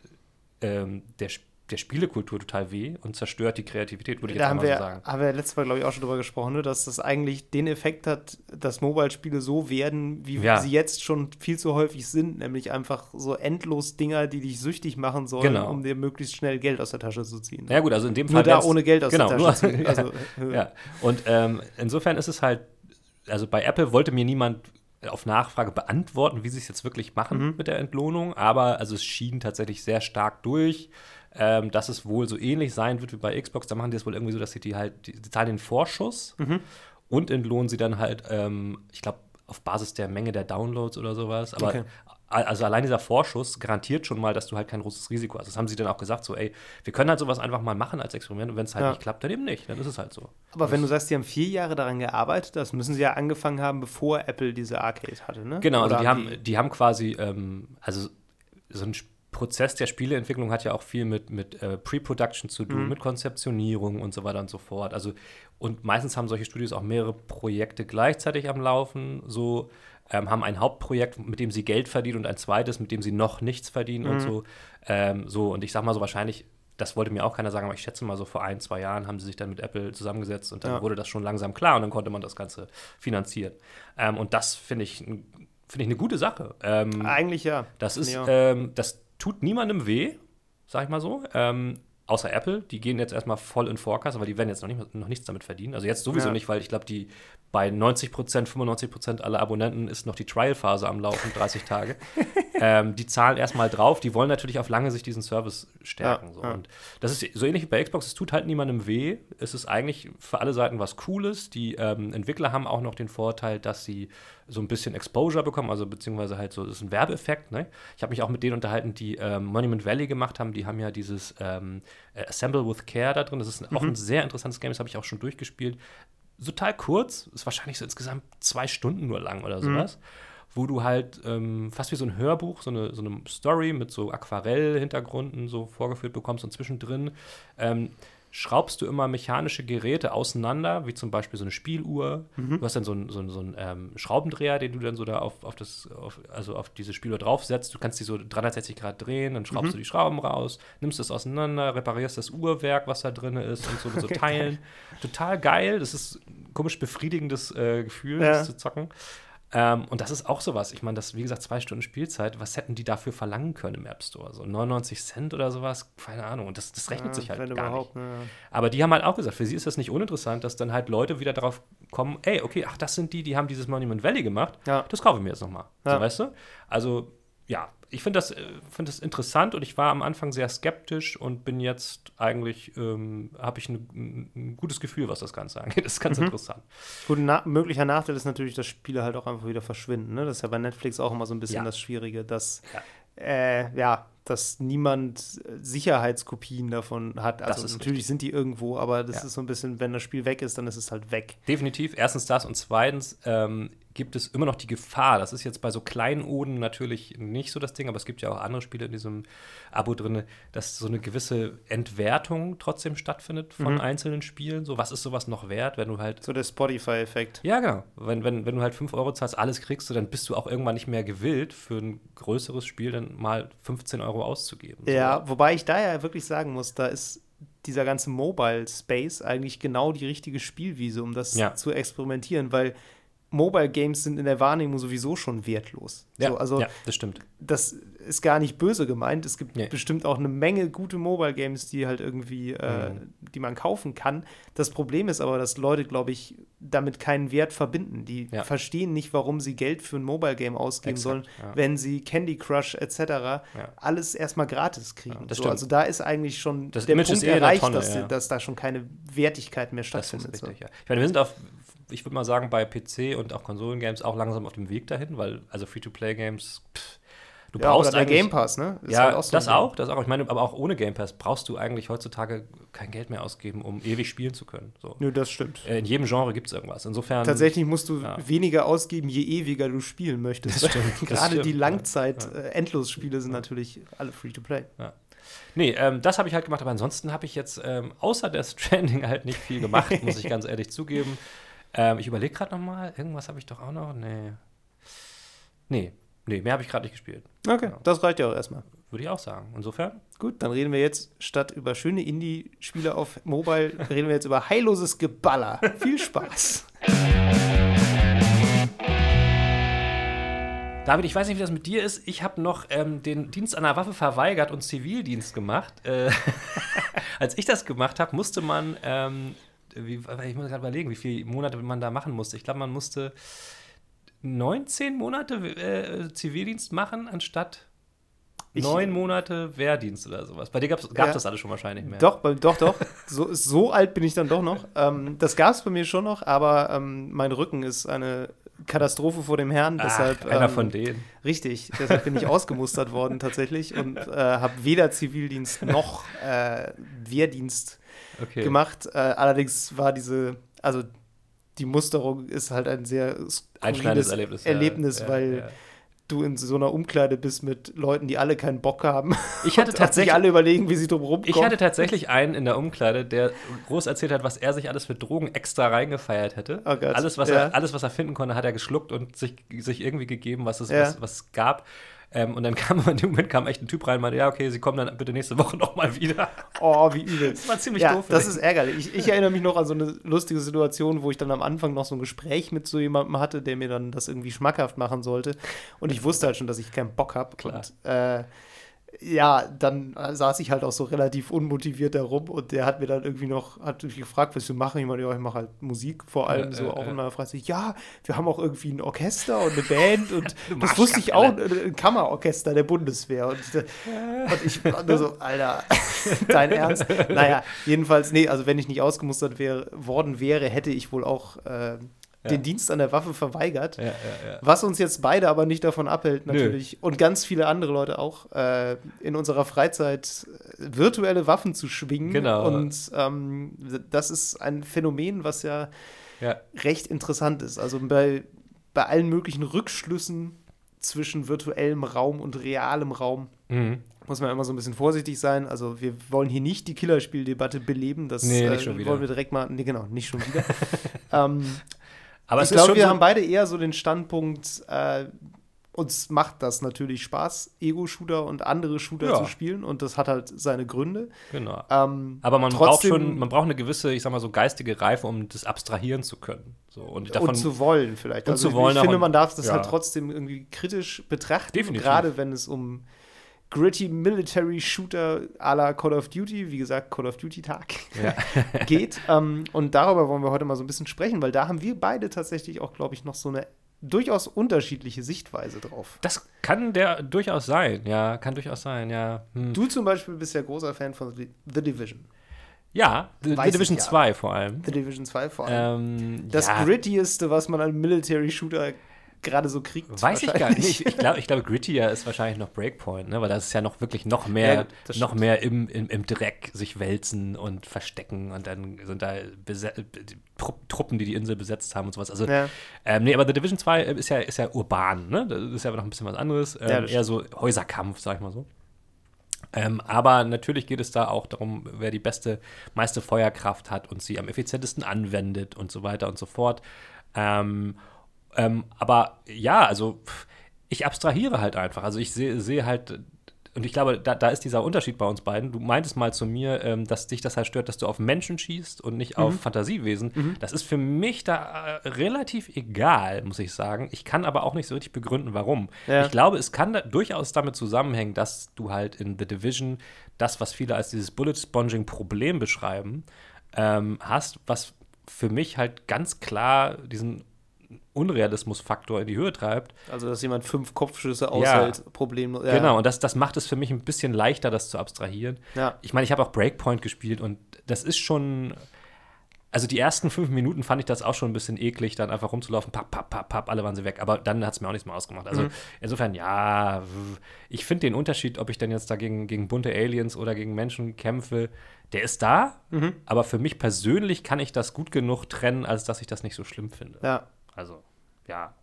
ähm, der, der Spielekultur total weh und zerstört die Kreativität, würde ich Da jetzt einmal wir, so sagen. haben wir letztes Mal, glaube ich, auch schon drüber gesprochen, ne, dass das eigentlich den Effekt hat, dass Mobile-Spiele so werden, wie Ja. sie jetzt schon viel zu häufig sind, nämlich einfach so endlos Dinger, die dich süchtig machen sollen, Genau. um dir möglichst schnell Geld aus der Tasche zu ziehen. Ja, gut, also in dem Nur Fall. da wär's- ohne Geld aus genau, der nur- Tasche ziehen. Also, Ja, und ähm, insofern ist es halt, also bei Apple wollte mir niemand auf Nachfrage beantworten, wie sie es jetzt wirklich machen Mhm. mit der Entlohnung, aber also es schien tatsächlich sehr stark durch, ähm, dass es wohl so ähnlich sein wird wie bei Xbox. Da machen die es wohl irgendwie so, dass sie die halt, die, die zahlen den Vorschuss Mhm. und entlohnen sie dann halt, ähm, ich glaube, auf Basis der Menge der Downloads oder sowas. Aber Okay. also allein dieser Vorschuss garantiert schon mal, dass du halt kein großes Risiko hast. Das haben sie dann auch gesagt, so, ey, wir können halt sowas einfach mal machen als Experiment und wenn es halt Ja. nicht klappt, dann eben nicht. Dann ist es halt so. Aber wenn du sagst, die haben vier Jahre daran gearbeitet, das müssen sie ja angefangen haben, bevor Apple diese Arcade hatte, ne? Genau, also die haben, die haben quasi, ähm, also so ein Sch- Prozess der Spieleentwicklung hat ja auch viel mit, mit äh, Pre-Production zu tun, Mhm. mit Konzeptionierung und so weiter und so fort. Also, und meistens haben solche Studios auch mehrere Projekte gleichzeitig am Laufen, so ähm, haben ein Hauptprojekt, mit dem sie Geld verdienen und ein zweites, mit dem sie noch nichts verdienen und Mhm. so. Ähm, so, und ich sag mal so wahrscheinlich, das wollte mir auch keiner sagen, aber ich schätze mal so vor ein, zwei Jahren haben sie sich dann mit Apple zusammengesetzt und dann Ja. wurde das schon langsam klar und dann konnte man das Ganze finanzieren. Ähm, und das finde ich, finde ich eine gute Sache. Ähm, Eigentlich ja. das ist, Ja. ähm, das tut niemandem weh, sag ich mal so. Ähm, außer Apple, die gehen jetzt erstmal voll in Forecast, aber die werden jetzt noch, nicht, noch nichts damit verdienen. Also jetzt sowieso Ja. nicht, weil ich glaube, die bei 90 Prozent, 95 Prozent aller Abonnenten ist noch die Trial-Phase am Laufen, 30 Tage. ähm, die zahlen erstmal drauf, die wollen natürlich auf lange Sicht diesen Service stärken. Ja, so. ja. Und das ist so ähnlich wie bei Xbox, es tut halt niemandem weh. Es ist eigentlich für alle Seiten was Cooles. Die ähm, Entwickler haben auch noch den Vorteil, dass sie so ein bisschen Exposure bekommen, also beziehungsweise halt so, das ist ein Werbeeffekt. Ne? Ich habe mich auch mit denen unterhalten, die ähm, Monument Valley gemacht haben. Die haben ja dieses ähm, äh, Assemble with Care da drin. Das ist auch ein sehr interessantes Game, das habe ich auch schon durchgespielt. Total kurz, ist wahrscheinlich so insgesamt zwei Stunden nur lang oder sowas. Wo du halt ähm, fast wie so ein Hörbuch, so eine, so eine Story mit so Aquarell-Hintergründen so vorgeführt bekommst und zwischendrin ähm, schraubst du immer mechanische Geräte auseinander, wie zum Beispiel so eine Spieluhr. Du hast dann so einen so einen- so einen, ähm, Schraubendreher, den du dann so da auf, auf, das, auf, also auf diese Spieluhr draufsetzt. Du kannst die so 360 Grad drehen, dann schraubst du die Schrauben raus, nimmst das auseinander, reparierst das Uhrwerk, was da drin ist und so mit so Teilen. Total geil. Das ist ein komisch befriedigendes äh, Gefühl, Ja. das zu zocken. Ähm, und das ist auch sowas. Ich meine, das, wie gesagt, zwei Stunden Spielzeit. Was hätten die dafür verlangen können im App Store? So 99 Cent oder sowas? Keine Ahnung. Und das, das rechnet Ja, sich halt gar nicht. ne, ja. Aber die haben halt auch gesagt, für sie ist das nicht uninteressant, dass dann halt Leute wieder darauf kommen, ey, okay, ach, das sind die, die haben dieses Monument Valley gemacht. Ja. Das kaufe ich mir jetzt nochmal. So, weißt du? Also, ja, ich finde das, äh, find das interessant und ich war am Anfang sehr skeptisch und bin jetzt eigentlich, ähm, habe ich ein, ein, gutes Gefühl, was das Ganze angeht. Das ist Mhm. ganz interessant. Gut, ein na möglicher Nachteil ist natürlich, dass Spiele halt auch einfach wieder verschwinden. Ne? Das ist ja bei Netflix auch immer so ein bisschen Ja. das Schwierige, dass Ja. äh, ja, dass niemand äh, Sicherheitskopien davon hat. Also natürlich sind die irgendwo, aber das Ja. ist so ein bisschen, wenn das Spiel weg ist, dann ist es halt weg. Definitiv. Erstens das und zweitens ähm, gibt es immer noch die Gefahr. Das ist jetzt bei so Kleinoden natürlich nicht so das Ding, aber es gibt ja auch andere Spiele in diesem Abo drin, dass so eine gewisse Entwertung trotzdem stattfindet von Mhm. einzelnen Spielen. So, was ist sowas noch wert, wenn du halt. So der Spotify-Effekt. Ja, genau. Wenn, wenn, wenn du halt 5 Euro zahlst, alles kriegst du, dann bist du auch irgendwann nicht mehr gewillt, für ein größeres Spiel dann mal 15 Euro auszugeben. So. Ja, wobei ich da ja wirklich sagen muss, da ist dieser ganze Mobile Space eigentlich genau die richtige Spielwiese, um das Ja. zu experimentieren, weil Mobile Games sind in der Wahrnehmung sowieso schon wertlos. Ja, so, also ja das stimmt. das ist gar nicht böse gemeint. Es gibt Nee. bestimmt auch eine Menge gute Mobile Games, die halt irgendwie, äh, Mhm. die man kaufen kann. Das Problem ist aber, dass Leute, glaube ich, damit keinen Wert verbinden. Die Ja. verstehen nicht, warum sie Geld für ein Mobile Game ausgeben Exakt, sollen, ja. wenn sie Candy Crush etc. alles erstmal gratis kriegen. So, also da ist eigentlich schon Das der Image Punkt ist eh erreicht, Tonne, dass, dass da schon keine Wertigkeit mehr Das ist stattfindet. richtig, ja. Ich meine, wir sind auf, ich würde mal sagen, bei PC und auch Konsolengames auch langsam auf dem Weg dahin, weil, also Free-to-Play-Games, du Ja, brauchst oder der eigentlich. Game Pass, ne? Ist ja, halt auch so das auch, das auch. Ich meine, aber auch ohne Game Pass brauchst du eigentlich heutzutage kein Geld mehr ausgeben, um ewig spielen zu können. So. Nö, das stimmt. Äh, In jedem Genre gibt es irgendwas. Insofern. Tatsächlich musst du ja. weniger ausgeben, je ewiger du spielen möchtest. Das stimmt, das Gerade die stimmt, Langzeit-Endlosspiele sind natürlich alle Free-to-Play. Nee, ähm, das habe ich halt gemacht, aber ansonsten habe ich jetzt ähm, außer der Stranding halt nicht viel gemacht, muss ich ganz ehrlich zugeben. Ähm, ich überlege gerade noch mal, irgendwas habe ich doch auch noch. Nee. Nee, nee, mehr habe ich gerade nicht gespielt. Okay, Ja. das reicht ja auch erstmal. Würde ich auch sagen. Insofern. Gut, dann reden wir jetzt statt über schöne Indie-Spiele auf Mobile, reden wir jetzt über heilloses Geballer. Viel Spaß. David, ich weiß nicht, wie das mit dir ist. Ich habe noch ähm, den Dienst an der Waffe verweigert und Zivildienst gemacht. Äh, als ich das gemacht habe, musste man, ähm, wie, ich muss gerade überlegen, wie viele Monate man da machen musste. Ich glaube, man musste 19 Monate äh, Zivildienst machen, anstatt Ich- neun Monate Wehrdienst oder sowas. Bei dir gab es Ja. das alles schon wahrscheinlich mehr. Doch, doch, doch. So, so alt bin ich dann doch noch. Ähm, das gab es bei mir schon noch, aber ähm, mein Rücken ist eine Katastrophe vor dem Herrn. Ach, deshalb, einer ähm, von denen. Richtig, deshalb bin ich ausgemustert worden tatsächlich und äh, habe weder Zivildienst noch äh, Wehrdienst Okay. gemacht. Äh, allerdings war diese, also die Musterung ist halt ein sehr Einschneidendes Erlebnis. Erlebnis, Ja, weil ja. du in so einer Umkleide bist mit Leuten, die alle keinen Bock haben. Ich hatte tatsächlich alle überlegen, wie sie drum Ich rumkommen. hatte tatsächlich einen in der Umkleide, der groß erzählt hat, was er sich alles für Drogen extra reingefeiert hätte. Oh alles, was ja. er, alles, was er finden konnte, hat er geschluckt und sich, sich irgendwie gegeben, was es, was, was es gab. Ähm, und dann kam in dem Moment kam echt ein Typ rein und meinte, ja, okay, Sie kommen dann bitte nächste Woche nochmal wieder. Oh, wie übel. Das war ziemlich ja, doof. das ist ärgerlich. Ich, ich erinnere mich noch an so eine lustige Situation, wo ich dann am Anfang noch so ein Gespräch mit so jemandem hatte, der mir dann das irgendwie schmackhaft machen sollte. Und ich wusste halt schon, dass ich keinen Bock habe. Klar. Und äh, ja, dann äh, saß ich halt auch so relativ unmotiviert da rum und der hat mir dann irgendwie noch, hat mich gefragt, was wir machen. Ich meinte, ja, ich mache halt Musik, vor allem Ja, so ja, auch ja. in meiner Freizeit. Ja, wir haben auch irgendwie ein Orchester und eine Band und das wusste ich auch, ein ein Kammerorchester der Bundeswehr. Und ich, und ich war nur so, Alter, dein Ernst? Naja, jedenfalls, nee, also wenn ich nicht ausgemustert wär, worden wäre, hätte ich wohl auch äh, den Dienst an der Waffe verweigert. ja. Was uns jetzt beide aber nicht davon abhält, Nö. natürlich, und ganz viele andere Leute auch, äh, in unserer Freizeit äh, virtuelle Waffen zu schwingen. Genau. Und ähm, das ist ein Phänomen, was ja recht interessant ist. Also bei, bei allen möglichen Rückschlüssen zwischen virtuellem Raum und realem Raum Mhm. muss man immer so ein bisschen vorsichtig sein. Also wir wollen hier nicht die Killerspieldebatte beleben. Das Nee, äh, wollen wir direkt mal. Nee, genau, nicht schon wieder. ähm, Aber ich glaube, wir so, haben beide eher so den Standpunkt, äh, uns macht das natürlich Spaß, Ego-Shooter und andere Shooter Ja. zu spielen und das hat halt seine Gründe. Genau. Ähm, Aber man braucht schon, man braucht eine gewisse, ich sag mal so, geistige Reife, um das abstrahieren zu können. So, und davon, und zu wollen vielleicht. und also zu wollen ich finde, man darf das ja. halt trotzdem irgendwie kritisch betrachten. Definitiv. Gerade wenn es um gritty Military Shooter à la Call of Duty, wie gesagt, Call of Duty Tag ja. geht. ähm, und darüber wollen wir heute mal so ein bisschen sprechen, weil da haben wir beide tatsächlich auch, glaube ich, noch so eine durchaus unterschiedliche Sichtweise drauf. Das kann der durchaus sein, ja, kann durchaus sein, ja. Hm. Du zum Beispiel bist ja großer Fan von The Division. Ja, The, The Division ja. 2 vor allem. The Division 2 vor allem. Ähm, das ja, grittieste, was man an Military Shooter gerade so kriegt. Weiß ich gar nicht. Ich, ich glaube, ich glaub, Grittier ist wahrscheinlich noch Breakpoint, ne? weil das ist ja noch wirklich noch mehr, Ja, noch mehr im, im, im Dreck sich wälzen und verstecken und dann sind da Truppen, die die Insel besetzt haben und sowas. Also, Ja. ähm, nee, aber The Division 2 ist ja, ist ja urban, ne? Das ist ja noch ein bisschen was anderes. Ähm, Ja, eher so Häuserkampf, sag ich mal so. Ähm, aber natürlich geht es da auch darum, wer die beste, meiste Feuerkraft hat und sie am effizientesten anwendet und so weiter und so fort. Ähm, ähm, aber ja, also ich abstrahiere halt einfach. Also ich sehe sehe halt und ich glaube, da, da ist dieser Unterschied bei uns beiden. Du meintest mal zu mir, ähm, dass dich das halt stört, dass du auf Menschen schießt und nicht auf Fantasiewesen. Das ist für mich da äh, relativ egal, muss ich sagen. Ich kann aber auch nicht so richtig begründen, warum. Ja. Ich glaube, es kann da durchaus damit zusammenhängen, dass du halt in The Division das, was viele als dieses Bullet-Sponging-Problem beschreiben, ähm, hast, was für mich halt ganz klar diesen Unrealismus-Faktor in die Höhe treibt. Also, dass jemand fünf Kopfschüsse aushält, problemlos. Ja. Genau, und das, das macht es für mich ein bisschen leichter, das zu abstrahieren. Ja. Ich meine, ich habe auch Breakpoint gespielt und das ist schon. Also die ersten fünf Minuten fand ich das auch schon ein bisschen eklig, dann einfach rumzulaufen, papp, papp, papp, papp, alle waren sie weg. Aber dann hat es mir auch nichts mehr ausgemacht. Also insofern, ja, ich finde den Unterschied, ob ich dann jetzt da gegen, gegen bunte Aliens oder gegen Menschen kämpfe, der ist da. Aber für mich persönlich kann ich das gut genug trennen, als dass ich das nicht so schlimm finde. ja. Also, ja.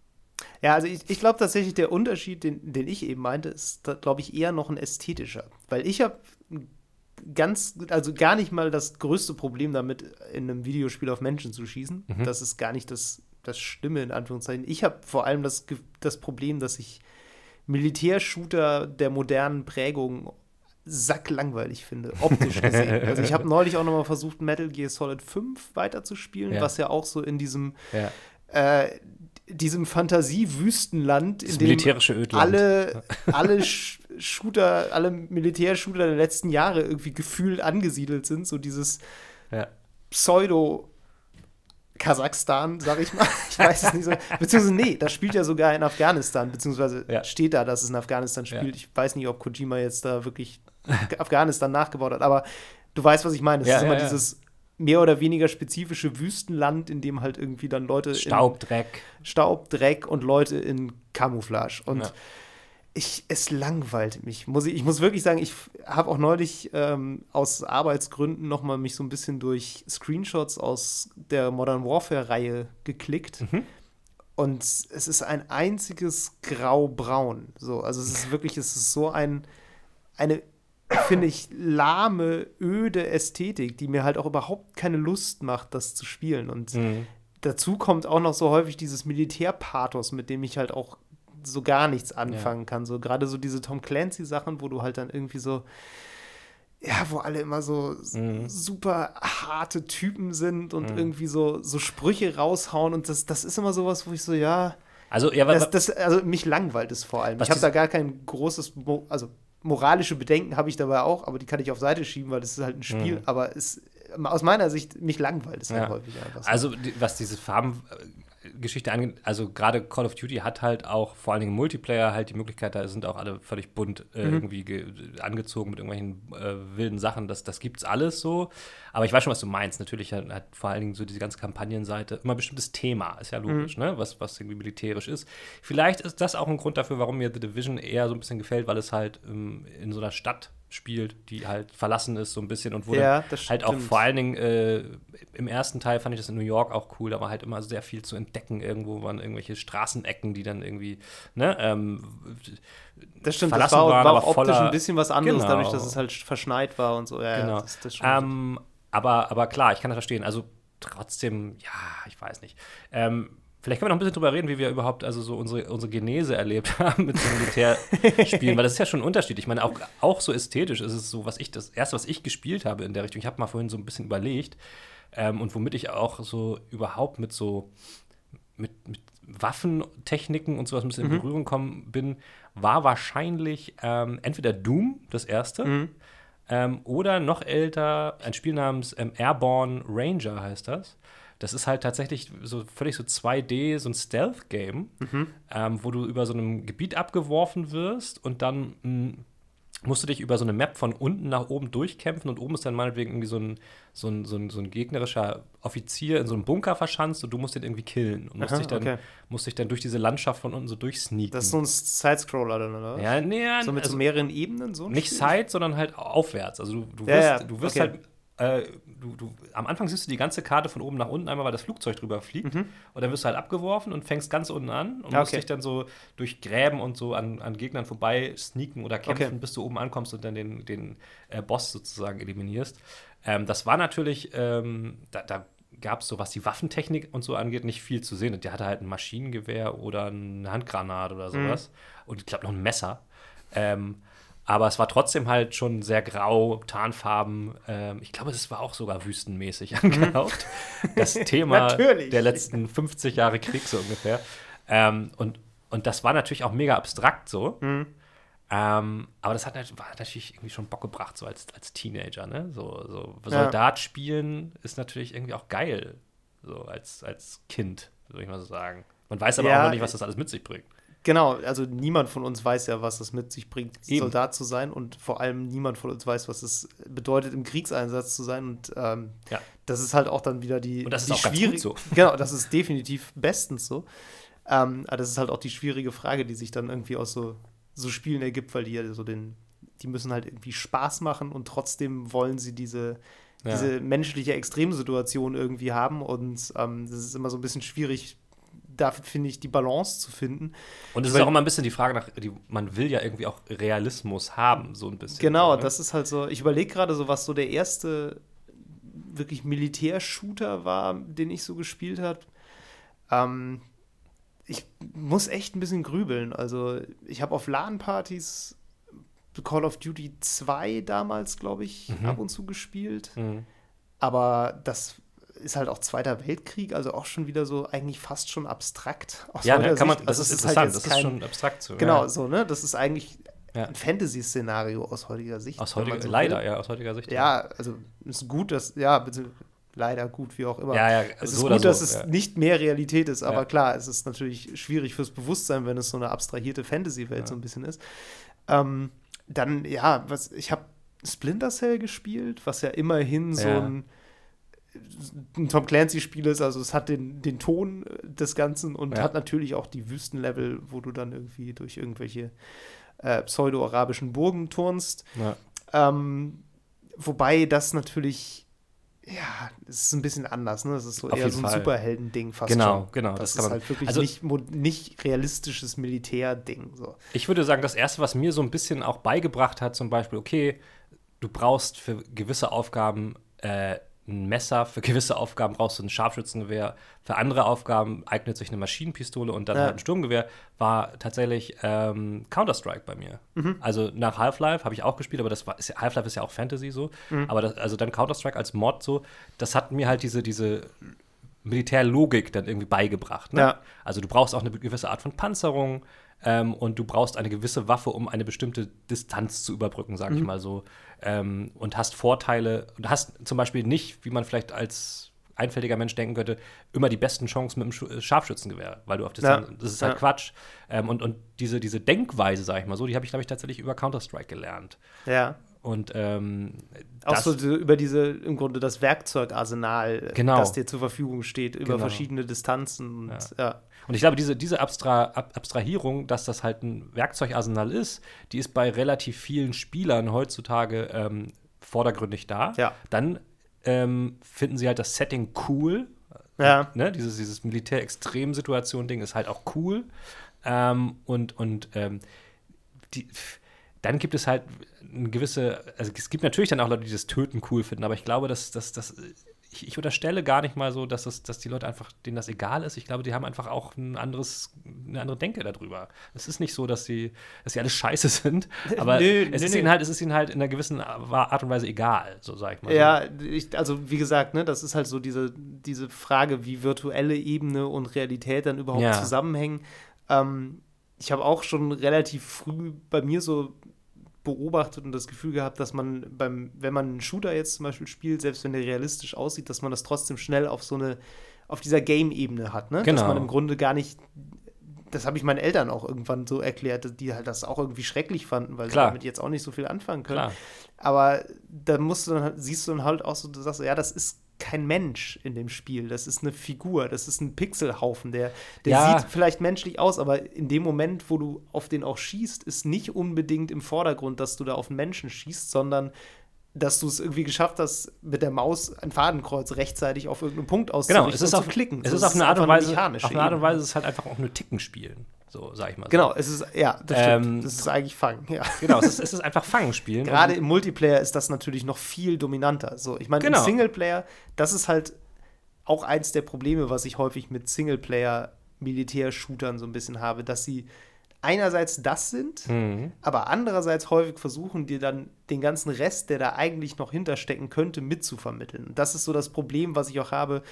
Ja, also ich, ich glaube tatsächlich, der Unterschied, den, den ich eben meinte, ist, glaube ich, eher noch ein ästhetischer. Weil ich habe ganz, also gar nicht mal das größte Problem damit, in einem Videospiel auf Menschen zu schießen. Das ist gar nicht das, das Schlimme, in Anführungszeichen. Ich habe vor allem das, das Problem, dass ich Militärshooter der modernen Prägung sacklangweilig finde, optisch gesehen. also ich habe neulich auch noch mal versucht, Metal Gear Solid 5 weiterzuspielen, Ja. was ja auch so in diesem ja. Äh, diesem Fantasiewüstenland, in dem alle, alle Sh- Shooter, alle Militärshooter der letzten Jahre irgendwie gefühlt angesiedelt sind, so dieses Ja. Pseudo Kasachstan, sag ich mal. Ich weiß es nicht so. Beziehungsweise, nee, das spielt ja sogar in Afghanistan, beziehungsweise Ja. steht da, dass es in Afghanistan spielt. Ja. Ich weiß nicht, ob Kojima jetzt da wirklich Afghanistan nachgebaut hat, aber du weißt, was ich meine. Es Ja, ist immer dieses mehr oder weniger spezifische Wüstenland, in dem halt irgendwie dann Leute Staub, Dreck. Staub, Dreck und Leute in Camouflage. Und Ja. ich, es langweilt mich. Muss ich, ich muss wirklich sagen, ich habe auch neulich ähm, aus Arbeitsgründen noch mal mich so ein bisschen durch Screenshots aus der Modern Warfare-Reihe geklickt. Und es ist ein einziges Grau-Braun. So, also es ist wirklich, es ist so ein, eine, finde ich, lahme, öde Ästhetik, die mir halt auch überhaupt keine Lust macht, das zu spielen. Und Mhm. dazu kommt auch noch so häufig dieses Militärpathos, mit dem ich halt auch so gar nichts anfangen kann. So gerade so diese Tom Clancy-Sachen, wo du halt dann irgendwie so, ja, wo alle immer so Mhm. super harte Typen sind und Mhm. irgendwie so, so Sprüche raushauen. Und das, das ist immer sowas, wo ich so, ja, Also, ja, wa- das, das, also mich langweilt es vor allem. Was ich habe da gar kein großes, Mo also moralische Bedenken habe ich dabei auch, aber die kann ich auf Seite schieben, weil das ist halt ein Spiel. Mhm. Aber es, aus meiner Sicht, mich langweilt es halt Ja. häufig einfach. so. Also, die, was diese Farbengeschichte angeht, also gerade Call of Duty hat halt auch vor allen Dingen Multiplayer halt die Möglichkeit, da sind auch alle völlig bunt äh, Mhm. irgendwie ge- angezogen mit irgendwelchen äh, wilden Sachen. Das, das gibt's alles so. Aber ich weiß schon, was du meinst. Natürlich hat, hat vor allen Dingen so diese ganze Kampagnenseite immer ein bestimmtes Thema, ist ja Mhm. logisch, ne? Was, was irgendwie militärisch ist. Vielleicht ist das auch ein Grund dafür, warum mir The Division eher so ein bisschen gefällt, weil es halt ähm, in so einer Stadt spielt, die halt verlassen ist so ein bisschen und wo Ja, halt auch stimmt. vor allen Dingen äh, im ersten Teil fand ich das in New York auch cool, da war halt immer sehr viel zu entdecken. Irgendwo waren irgendwelche Straßenecken, die dann irgendwie, ne, ähm, Das stimmt, verlassen das war, waren, war aber auch optisch voller- ein bisschen was anderes, Genau. dadurch, dass es halt verschneit war und so. Ja, ja, genau. das, das schon ähm, aber, aber klar, ich kann das verstehen. Also trotzdem, ja, ich weiß nicht. Ähm, vielleicht können wir noch ein bisschen drüber reden, wie wir überhaupt also so unsere, unsere Genese erlebt haben mit so Militärspielen, weil das ist ja schon ein Unterschied. Ich meine, auch, auch so ästhetisch ist es so, was ich, das erste, was ich gespielt habe in der Richtung, ich habe mal vorhin so ein bisschen überlegt ähm, und womit ich auch so überhaupt mit so mit, mit Waffentechniken und sowas ein bisschen in Berührung gekommen bin, war wahrscheinlich ähm, entweder Doom, das erste, ähm, oder noch älter, ein Spiel namens ähm, Airborne Ranger heißt das. Das ist halt tatsächlich so völlig so 2D, so ein Stealth-Game, ähm, wo du über so einem Gebiet abgeworfen wirst und dann mh, musst du dich über so eine Map von unten nach oben durchkämpfen und oben ist dann meinetwegen irgendwie so ein, so ein, so ein, so ein gegnerischer Offizier in so einem Bunker verschanzt und du musst den irgendwie killen und musst, Aha, dich, dann, okay. musst dich dann durch diese Landschaft von unten so durchsneaken. Das ist so ein Sidescroller dann, oder? ja, nee, ja, So mit also so mehreren Ebenen? So nicht Spiel? Side, sondern halt aufwärts. Also du, du Ja, wirst, ja, du wirst okay. halt, äh, du, du, am Anfang siehst du die ganze Karte von oben nach unten, einmal weil das Flugzeug drüber fliegt. Und dann wirst du halt abgeworfen und fängst ganz unten an und Ah, musst okay. dich dann so durch Gräben und so an, an Gegnern vorbei sneaken oder kämpfen, Okay. bis du oben ankommst und dann den, den äh, Boss sozusagen eliminierst. Ähm, das war natürlich, ähm, da, da gab es so, was die Waffentechnik und so angeht, nicht viel zu sehen. Und der hatte halt ein Maschinengewehr oder eine Handgranate oder sowas. Und ich glaube noch ein Messer. Ähm, Aber es war trotzdem halt schon sehr grau, Tarnfarben. Ähm, ich glaube, es war auch sogar wüstenmäßig angehaucht. das Thema der letzten 50 Jahre Krieg so ungefähr. Ähm, und, und das war natürlich auch mega abstrakt so. Mhm. Ähm, aber das hat, war natürlich irgendwie schon Bock gebracht, so als, als Teenager, ne? So, so Ja. Soldat spielen ist natürlich irgendwie auch geil, so als, als Kind, würde ich mal so sagen. Man weiß aber Ja, auch noch nicht, was das alles mit sich bringt. Genau, also niemand von uns weiß ja, was es mit sich bringt, Eben. Soldat zu sein und vor allem niemand von uns weiß, was es bedeutet, im Kriegseinsatz zu sein und ähm, Ja. das ist halt auch dann wieder die, Und das ist die auch ganz schwierig- gut so. Genau, das ist definitiv bestens so. Ähm, aber das ist halt auch die schwierige Frage, die sich dann irgendwie aus so, so Spielen ergibt, weil die ja so den, die müssen halt irgendwie Spaß machen und trotzdem wollen sie diese, Ja. diese menschliche Extremsituation irgendwie haben und ähm, das ist immer so ein bisschen schwierig, da finde ich die Balance zu finden. Und es ist auch immer ein bisschen die Frage nach, die, man will ja irgendwie auch Realismus haben, so ein bisschen. Genau, so, ne? das ist halt so. Ich überlege gerade so, was so der erste wirklich Militärshooter war, den ich so gespielt habe. Ähm, ich muss echt ein bisschen grübeln. Also, ich habe auf LAN-Partys Call of Duty 2 damals, glaube ich, Mhm. ab und zu gespielt. Mhm. Aber das ist halt auch Zweiter Weltkrieg, also auch schon wieder so eigentlich fast schon abstrakt. aus Ja, ne, kann man, das Also, ist es halt interessant, jetzt das ist kein- schon abstrakt so. Genau, ja. so, ne? Das ist eigentlich Ja. ein Fantasy-Szenario aus heutiger Sicht. Aus heutiger, so leider, will. ja, aus heutiger Sicht. Ja, also ist gut, dass, ja, leider gut, wie auch immer. ja, ja es ist so gut, so, dass es ja. nicht mehr Realität ist, aber Ja. klar, es ist natürlich schwierig fürs Bewusstsein, wenn es so eine abstrahierte Fantasy-Welt Ja. so ein bisschen ist. Ähm, dann, ja, was, ich habe Splinter Cell gespielt, was ja immerhin so Ja. ein, ein Tom Clancy-Spiel ist, also es hat den, den Ton des Ganzen und Ja. hat natürlich auch die Wüstenlevel, wo du dann irgendwie durch irgendwelche äh, pseudo-arabischen Burgen turnst. Ja. Ähm, wobei das natürlich, ja, es ist ein bisschen anders, ne? Das ist so Auf eher so ein. Superhelden-Ding fast Genau, schon. genau, Das, das kann ist halt wirklich also- nicht, nicht realistisches Militärding. So. Ich würde sagen, das Erste, was mir so ein bisschen auch beigebracht hat, zum Beispiel, okay, du brauchst für gewisse Aufgaben äh, ein Messer, für gewisse Aufgaben brauchst du ein Scharfschützengewehr, für andere Aufgaben eignet sich eine Maschinenpistole und dann Ja. halt ein Sturmgewehr, war tatsächlich ähm, Counter-Strike bei mir. Mhm. Also nach Half-Life habe ich auch gespielt, aber das war, Half-Life ist ja auch Fantasy so, Mhm. aber das, also dann Counter-Strike als Mod so, das hat mir halt diese, diese Militärlogik dann irgendwie beigebracht. Ne? Ja. Also du brauchst auch eine gewisse Art von Panzerung ähm, und du brauchst eine gewisse Waffe, um eine bestimmte Distanz zu überbrücken, sage Mhm. ich mal so. Ähm, und hast Vorteile. Und hast zum Beispiel nicht, wie man vielleicht als einfältiger Mensch denken könnte, immer die besten Chancen mit dem äh, Scharfschützengewehr, weil du auf Distanz, Ja. das ist halt Ja. Quatsch. Ähm, und, und diese, diese Denkweise, sage ich mal so, die habe ich, glaube ich, tatsächlich über Counter-Strike gelernt. Ja. Und ähm, Auch so über diese, im Grunde das Werkzeugarsenal, Genau. das dir zur Verfügung steht, über Genau. verschiedene Distanzen. Und, ja. Und ich glaube, diese, diese Abstra Ab Abstrahierung, dass das halt ein Werkzeugarsenal ist, die ist bei relativ vielen Spielern heutzutage ähm, vordergründig da. Ja. Dann ähm, finden sie halt das Setting cool. Ja. Ne? Dieses, dieses Militär-Extrem-Situation-Ding ist halt auch cool. Ähm, und und ähm, die, dann gibt es halt eine gewisse, also es gibt natürlich dann auch Leute, die das Töten cool finden, aber ich glaube, dass, dass, dass ich, ich unterstelle gar nicht mal so, dass, das, dass die Leute einfach, denen das egal ist. Ich glaube, die haben einfach auch ein anderes, eine andere Denke darüber. Es ist nicht so, dass sie, dass sie alle scheiße sind, aber Nö, es, nö, ist nö. ihnen halt, es ist ihnen halt in einer gewissen Art und Weise egal, so sag ich mal. Ja, ich, also wie gesagt, ne, das ist halt so diese, diese Frage, wie virtuelle Ebene und Realität dann überhaupt Ja. zusammenhängen. Ähm, ich habe auch schon relativ früh bei mir so beobachtet und das Gefühl gehabt, dass man beim, wenn man einen Shooter jetzt zum Beispiel spielt, selbst wenn der realistisch aussieht, dass man das trotzdem schnell auf so eine, auf dieser Game-Ebene hat, ne? Dass Genau. man im Grunde gar nicht, das habe ich meinen Eltern auch irgendwann so erklärt, die halt das auch irgendwie schrecklich fanden, weil Klar. sie damit jetzt auch nicht so viel anfangen können. Klar. Aber da musst du dann, halt- siehst du dann halt auch so, du sagst, so, ja, das ist kein Mensch in dem Spiel. Das ist eine Figur, das ist ein Pixelhaufen. Der, der Ja. sieht vielleicht menschlich aus, aber in dem Moment, wo du auf den auch schießt, ist nicht unbedingt im Vordergrund, dass du da auf einen Menschen schießt, sondern dass du es irgendwie geschafft hast, mit der Maus ein Fadenkreuz rechtzeitig auf irgendeinen Punkt auszurichten Genau, es ist auf, klicken. Es ist auf eine Art und Weise, auf eine Art und. Weise ist es halt einfach auch nur Ticken spielen, so sag ich mal. So. Genau, es ist, ja, das stimmt. Ähm, das ist eigentlich Fang, ja. Genau, es ist, es ist einfach Fangen spielen. Gerade im Multiplayer ist das natürlich noch viel dominanter. So, ich meine, Genau. im Singleplayer, das ist halt auch eins der Probleme, was ich häufig mit Singleplayer-Militär-Shootern so ein bisschen habe, dass sie einerseits das sind, Mhm. aber andererseits häufig versuchen, dir dann den ganzen Rest, der da eigentlich noch hinterstecken könnte, mitzuvermitteln. Und das ist so das Problem, was ich auch habe,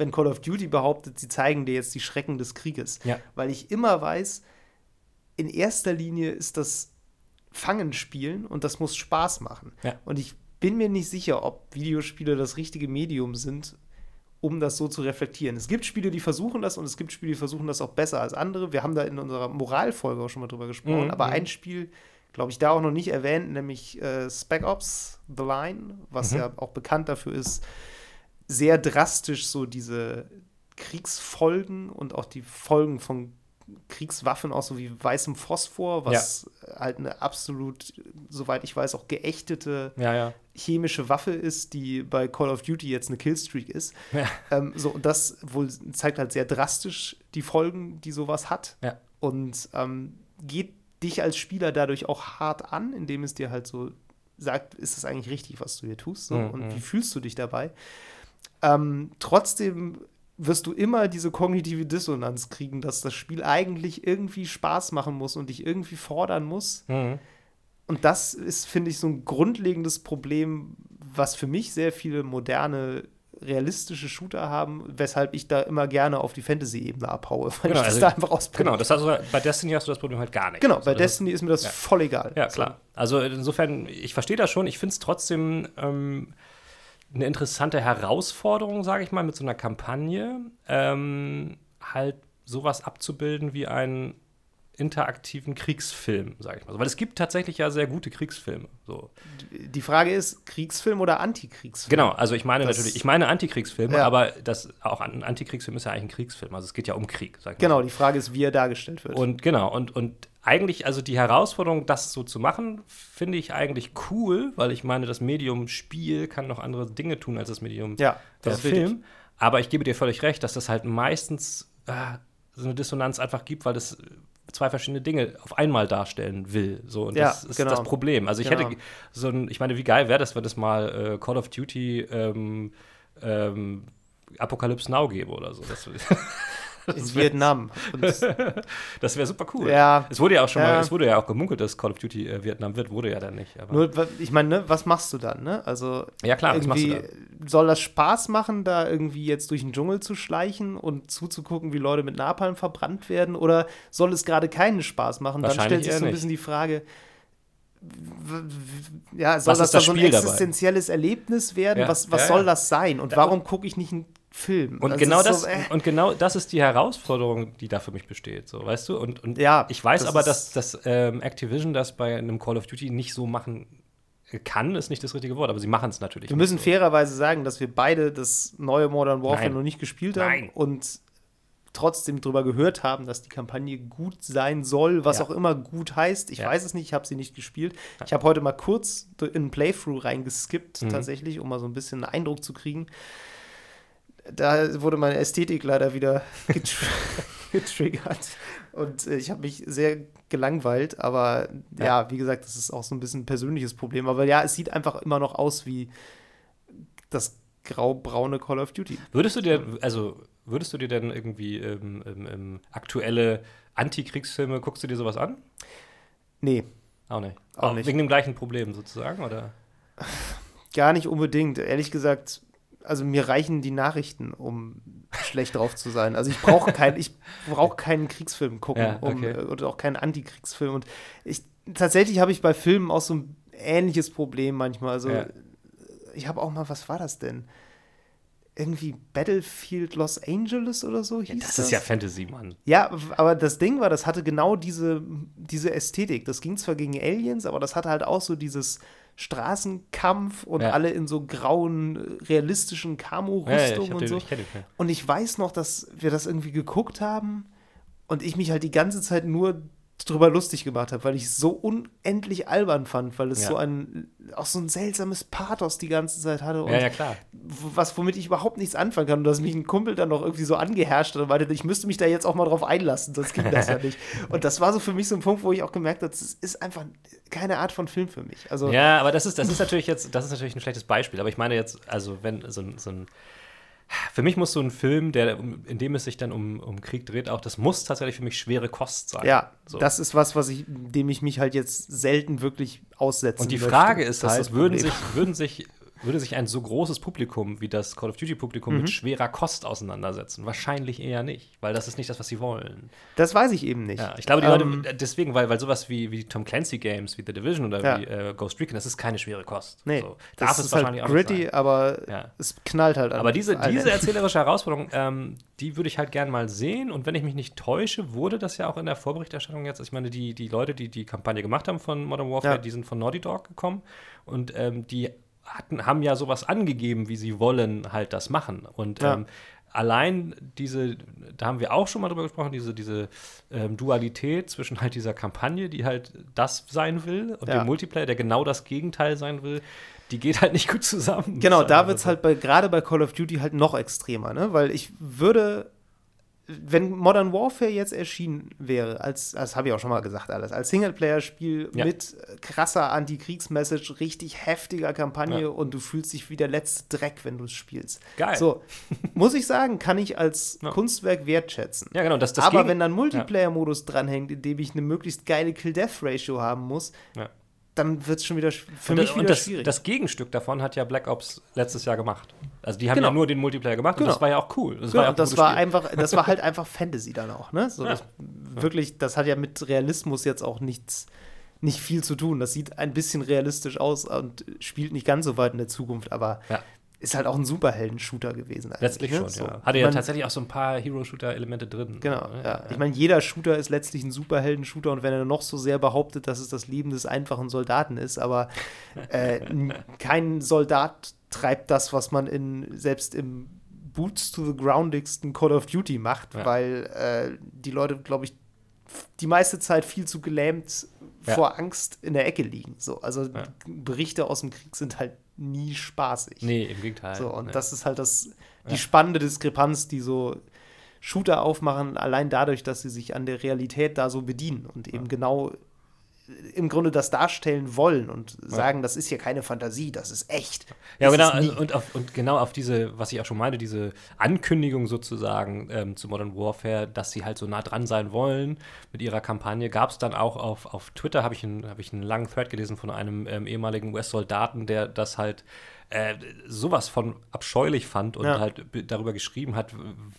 wenn Call of Duty behauptet, sie zeigen dir jetzt die Schrecken des Krieges. Ja. Weil ich immer weiß, in erster Linie ist das Fangenspielen und das muss Spaß machen. Ja. Und ich bin mir nicht sicher, ob Videospiele das richtige Medium sind, um das so zu reflektieren. Es gibt Spiele, die versuchen das und es gibt Spiele, die versuchen das auch besser als andere. Wir haben da in unserer Moralfolge auch schon mal drüber gesprochen, Mhm, aber mhm. ein Spiel, glaube ich, da auch noch nicht erwähnt, nämlich äh, Spec Ops The Line, was Mhm. ja auch bekannt dafür ist, sehr drastisch so diese Kriegsfolgen und auch die Folgen von Kriegswaffen, auch so wie weißem Phosphor, was halt eine absolut, soweit ich weiß, auch geächtete Ja, ja. chemische Waffe ist, die bei Call of Duty jetzt eine Killstreak ist. Ja. Ähm, so, und das wohl zeigt halt sehr drastisch die Folgen, die sowas hat. Ja. Und ähm, geht dich als Spieler dadurch auch hart an, indem es dir halt so sagt, ist das eigentlich richtig, was du hier tust? So, Mhm, und mhm. wie fühlst du dich dabei? Ähm, trotzdem wirst du immer diese kognitive Dissonanz kriegen, dass das Spiel eigentlich irgendwie Spaß machen muss und dich irgendwie fordern muss. Mhm. Und das ist, finde ich, so ein grundlegendes Problem, was für mich sehr viele moderne, realistische Shooter haben, weshalb ich da immer gerne auf die Fantasy-Ebene abhaue, weil Genau, ich das also- da einfach ausbringe. Genau, das hast du, bei Destiny hast du das Problem halt gar nicht. Genau, Also bei ist- Destiny ist mir das ja. voll egal. Ja, klar. Also insofern, ich verstehe das schon. Ich finde es trotzdem ähm, eine interessante Herausforderung, sage ich mal, mit so einer Kampagne, ähm, halt sowas abzubilden wie einen interaktiven Kriegsfilm, sage ich mal. Weil es gibt tatsächlich ja sehr gute Kriegsfilme. So. Die Frage ist, Kriegsfilm oder Antikriegsfilm? Genau, also ich meine Das- natürlich, ich meine Antikriegsfilme, Ja. aber das auch ein Antikriegsfilm ist ja eigentlich ein Kriegsfilm. Also es geht ja um Krieg, sag ich mal. Genau, die Frage ist, wie er dargestellt wird. Und genau, und, und eigentlich, also die Herausforderung, das so zu machen, finde ich eigentlich cool, weil ich meine, das Medium Spiel kann noch andere Dinge tun als das Medium ja, das richtig. Film. Aber ich gebe dir völlig recht, dass das halt meistens ah, so eine Dissonanz einfach gibt, weil das zwei verschiedene Dinge auf einmal darstellen will. So, und Ja, das ist genau. das Problem. Also ich Genau. hätte so ein, ich meine, wie geil wäre das, wenn es mal äh, Call of Duty ähm, ähm, Apocalypse Now gäbe oder so. Das, In Vietnam. Das wäre super cool. ja, Es wurde ja auch schon Ja. mal, es wurde ja auch gemunkelt, dass Call of Duty äh, Vietnam wird, wurde ja dann nicht. Aber nur, ich meine, ne, was machst du dann, ne? Also, ja klar, was machst du irgendwie soll das Spaß machen, da irgendwie jetzt durch den Dschungel zu schleichen und zuzugucken, wie Leute mit Napalm verbrannt werden? Oder soll es gerade keinen Spaß machen? Dann stellt sich so ein bisschen die Frage, ja, soll Was das dann das so ein Spiel dabei? existenzielles Erlebnis werden? Ja, Was, was ja, soll ja. das sein? Und Da- warum gucke ich nicht einen Film? Und Also genau das, so, äh, und genau das ist die Herausforderung, die da für mich besteht, so, weißt du? Und, und Ja, ich weiß das aber, dass, dass ähm, Activision das bei einem Call of Duty nicht so machen kann, ist nicht das richtige Wort, aber sie machen es natürlich. Wir müssen so. fairerweise sagen, dass wir beide das neue Modern Warfare Nein. noch nicht gespielt haben Nein. und trotzdem darüber gehört haben, dass die Kampagne gut sein soll, was Ja. auch immer gut heißt. Ich Ja. weiß es nicht, ich habe sie nicht gespielt. Ich habe heute mal kurz in einen Playthrough reingeskippt, Mhm. tatsächlich, um mal so ein bisschen einen Eindruck zu kriegen. Da wurde meine Ästhetik leider wieder getr getriggert. Und äh, ich habe mich sehr gelangweilt, aber ja. Ja. wie gesagt, das ist auch so ein bisschen ein persönliches Problem. Aber ja, es sieht einfach immer noch aus wie das grau-braune Call of Duty. Würdest du dir, also würdest du dir denn irgendwie ähm, ähm, ähm, aktuelle Antikriegsfilme, guckst du dir sowas an? Nee, Auch nicht. Auch nicht. Wegen dem gleichen Problem sozusagen, oder? gar nicht unbedingt. Ehrlich gesagt, also mir reichen die Nachrichten, um schlecht drauf zu sein. Also ich brauche kein, ich brauche keinen Kriegsfilm gucken Ja, um, okay. äh, oder auch keinen Antikriegsfilm. Und ich tatsächlich habe ich bei Filmen auch so ein ähnliches Problem manchmal. Also Ja. ich habe auch mal, was war das denn? Irgendwie Battlefield Los Angeles oder so hieß Das ist ja Fantasy, Mann. Ja, aber das Ding war, das hatte genau diese, diese Ästhetik. Das ging zwar gegen Aliens, aber das hatte halt auch so dieses Straßenkampf und Ja. alle in so grauen, realistischen Ja, ja, Camo-Rüstungen ich, hab und den, so. ich den. Und ich weiß noch, dass wir das irgendwie geguckt haben und ich mich halt die ganze Zeit nur drüber lustig gemacht habe, weil ich es so unendlich albern fand, weil es Ja. so ein auch so ein seltsames Pathos die ganze Zeit hatte und Ja, ja, klar. was womit ich überhaupt nichts anfangen kann und dass mich ein Kumpel dann noch irgendwie so angeherrscht hat und meinte, ich müsste mich da jetzt auch mal drauf einlassen, sonst ging das ja nicht. Und das war so für mich so ein Punkt, wo ich auch gemerkt habe, das ist einfach keine Art von Film für mich. Also Ja, aber das ist, das ist natürlich jetzt, das ist natürlich ein schlechtes Beispiel. Aber ich meine jetzt, also wenn so so ein Für mich muss so ein Film, der, in dem es sich dann um, um Krieg dreht, auch, das muss tatsächlich für mich schwere Kost sein. Ja, so. das ist was, was ich, dem ich mich halt jetzt selten wirklich aussetzen Und die möchte. Frage ist Das halt, das würden sich, würden sich würde sich ein so großes Publikum wie das Call of Duty-Publikum Mhm. mit schwerer Kost auseinandersetzen? Wahrscheinlich eher nicht, weil das ist nicht das, was sie wollen. Das weiß ich eben nicht. Ja, ich glaube, die Ähm, Leute, deswegen, weil, weil sowas wie, wie Tom Clancy-Games, wie The Division oder Ja. wie äh, Ghost Recon, das ist keine schwere Kost. Nee, so. das ist halt wahrscheinlich auch nicht gritty, aber Ja. es knallt halt an Aber diese, diese erzählerische Herausforderung, ähm, die würde ich halt gern mal sehen. Und wenn ich mich nicht täusche, wurde das ja auch in der Vorberichterstattung jetzt. Ich meine, die, die Leute, die die Kampagne gemacht haben von Modern Warfare, die sind von Naughty Dog gekommen. Und ähm, die hatten, haben ja sowas angegeben, wie sie wollen halt das machen. Und Ja. ähm, allein diese, da haben wir auch schon mal drüber gesprochen, diese, diese ähm, Dualität zwischen halt dieser Kampagne, die halt das sein will, und Ja. dem Multiplayer, der genau das Gegenteil sein will, die geht halt nicht gut zusammen. Genau, da einfach wird es halt bei, gerade bei Call of Duty halt noch extremer, ne? Weil ich würde, wenn Modern Warfare jetzt erschienen wäre, als, das habe ich auch schon mal gesagt, alles, als Singleplayer-Spiel Ja. mit krasser Anti-Kriegs-Message, richtig heftiger Kampagne Ja. und du fühlst dich wie der letzte Dreck, wenn du es spielst. Geil. So, muss ich sagen, kann ich als Ja. Kunstwerk wertschätzen. Ja, genau, das, das Aber wenn dann Multiplayer-Modus dranhängt, in dem ich eine möglichst geile Kill-Death-Ratio haben muss. Dann wird es schon wieder für und, mich wieder und das, schwierig. das Gegenstück davon hat ja Black Ops letztes Jahr gemacht. Also die haben Genau. ja nur den Multiplayer gemacht und Genau. das war ja auch cool. Das Ja, war ja auch und das war einfach, das war halt einfach Fantasy dann auch, ne? So, Ja. das, wirklich, das hat ja mit Realismus jetzt auch nichts, nicht viel zu tun. Das sieht ein bisschen realistisch aus und spielt nicht ganz so weit in der Zukunft, aber Ja. Ist halt auch ein Superhelden-Shooter gewesen. eigentlich, Letztlich ne? schon, So. ja. Hatte Ich ja tatsächlich auch so ein paar Hero-Shooter-Elemente drin. Genau, Ne? ja. Ich meine, jeder Shooter ist letztlich ein Superhelden-Shooter und wenn er noch so sehr behauptet, dass es das Leben des einfachen Soldaten ist, aber äh, kein Soldat treibt das, was man in, selbst im Boots to the groundigsten Call of Duty macht, Ja. weil äh, die Leute, glaube ich, die meiste Zeit viel zu gelähmt Ja. vor Angst in der Ecke liegen. So, also Ja. Berichte aus dem Krieg sind halt nie spaßig. Nee, im Gegenteil. So, und ne. das ist halt das, die Ja. spannende Diskrepanz, die so Shooter aufmachen, allein dadurch, dass sie sich an der Realität da so bedienen und eben genau im Grunde das darstellen wollen und sagen, das ist hier keine Fantasie, das ist echt. Ja, Ist genau, und, auf, und genau auf diese, was ich auch schon meinte, diese Ankündigung sozusagen ähm, zu Modern Warfare, dass sie halt so nah dran sein wollen mit ihrer Kampagne, gab es dann auch auf, auf Twitter, habe ich, einen- hab ich einen langen Thread gelesen von einem ähm, ehemaligen US-Soldaten, der das halt äh, sowas von abscheulich fand und Ja. halt darüber geschrieben hat,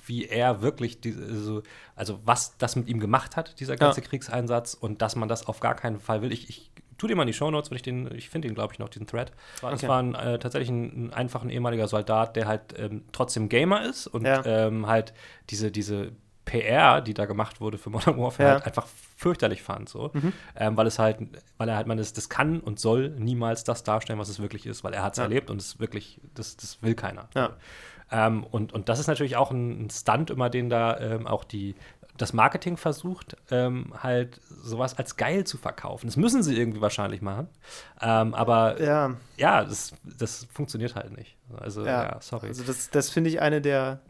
wie er wirklich, diese, so, also was das mit ihm gemacht hat, dieser ganze Ja. Kriegseinsatz und dass man das auf gar keinen Fall will. Ich, ich tu dir mal in die Shownotes, wenn ich den, ich finde den, glaube ich, noch, diesen Thread. Das Okay. war ein, äh, tatsächlich ein, ein einfacher ehemaliger Soldat, der halt ähm, trotzdem Gamer ist und Ja. ähm, halt diese, diese PR, die da gemacht wurde für Modern Warfare, halt einfach fürchterlich fand, so. Ähm, weil es halt, weil er halt, man das, das kann und soll niemals das darstellen, was es wirklich ist, weil er hat es Ja. erlebt und es wirklich, das, das will keiner. Ja. Ähm, und, und das ist natürlich auch ein, ein Stunt immer, den da ähm, auch die, das Marketing versucht, ähm, halt sowas als geil zu verkaufen. Das müssen sie irgendwie wahrscheinlich machen. Ähm, aber ja, Ja, das, das funktioniert halt nicht. Also, ja, ja, sorry. Also das, das finde ich eine der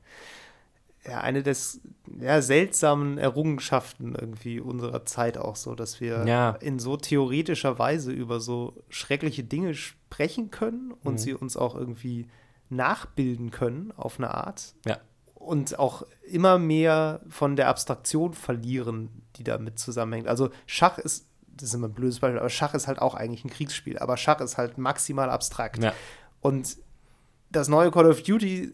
ja, eine des ja, seltsamen Errungenschaften irgendwie unserer Zeit auch so, dass wir Ja. in so theoretischer Weise über so schreckliche Dinge sprechen können und Mhm. sie uns auch irgendwie nachbilden können auf eine Art ja. und auch immer mehr von der Abstraktion verlieren, die damit zusammenhängt. Also Schach ist, das ist immer ein blödes Beispiel, aber Schach ist halt auch eigentlich ein Kriegsspiel, aber Schach ist halt maximal abstrakt. Ja. Und das neue Call of Duty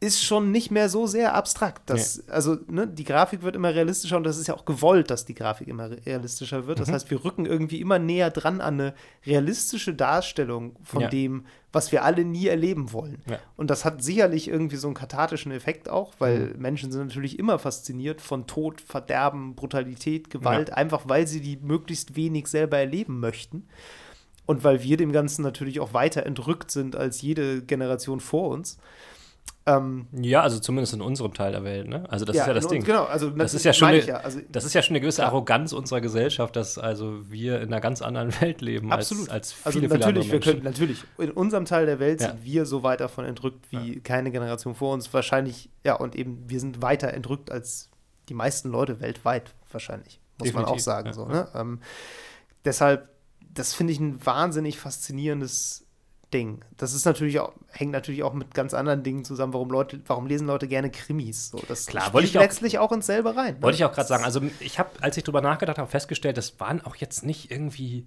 ist schon nicht mehr so sehr abstrakt. Das, Also, ne, die Grafik wird immer realistischer und das ist ja auch gewollt, dass die Grafik immer realistischer wird. Das Mhm. heißt, wir rücken irgendwie immer näher dran an eine realistische Darstellung von Ja. dem, was wir alle nie erleben wollen. Ja. Und das hat sicherlich irgendwie so einen kathartischen Effekt auch, weil Mhm. Menschen sind natürlich immer fasziniert von Tod, Verderben, Brutalität, Gewalt, einfach weil sie die möglichst wenig selber erleben möchten. Und weil wir dem Ganzen natürlich auch weiter entrückt sind als jede Generation vor uns. Ähm, Ja, also zumindest in unserem Teil der Welt, ne? Also das ist ja das in- Ding. Genau, also Das ist ja schon eine, ja. Also, das ist ja schon eine gewisse Klar. Arroganz unserer Gesellschaft, dass also wir in einer ganz anderen Welt leben absolut. als, als viele, also viele natürlich, andere wir Menschen. können, natürlich, in unserem Teil der Welt Ja. sind wir so weit davon entrückt wie keine Generation vor uns. Wahrscheinlich, ja, und eben, wir sind weiter entrückt als die meisten Leute weltweit, wahrscheinlich. Muss man auch Definitiv, sagen. ja, so, ja. ne? ähm, deshalb, das finde ich ein wahnsinnig faszinierendes Ding. Das ist natürlich auch, hängt natürlich auch mit ganz anderen Dingen zusammen, warum Leute, warum lesen Leute gerne Krimis. So, das Klar, wollte ich auch- letztlich auch ins selbe rein. ne? Wollte ich auch gerade sagen. Also ich habe, als ich drüber nachgedacht habe, festgestellt, das waren auch jetzt nicht irgendwie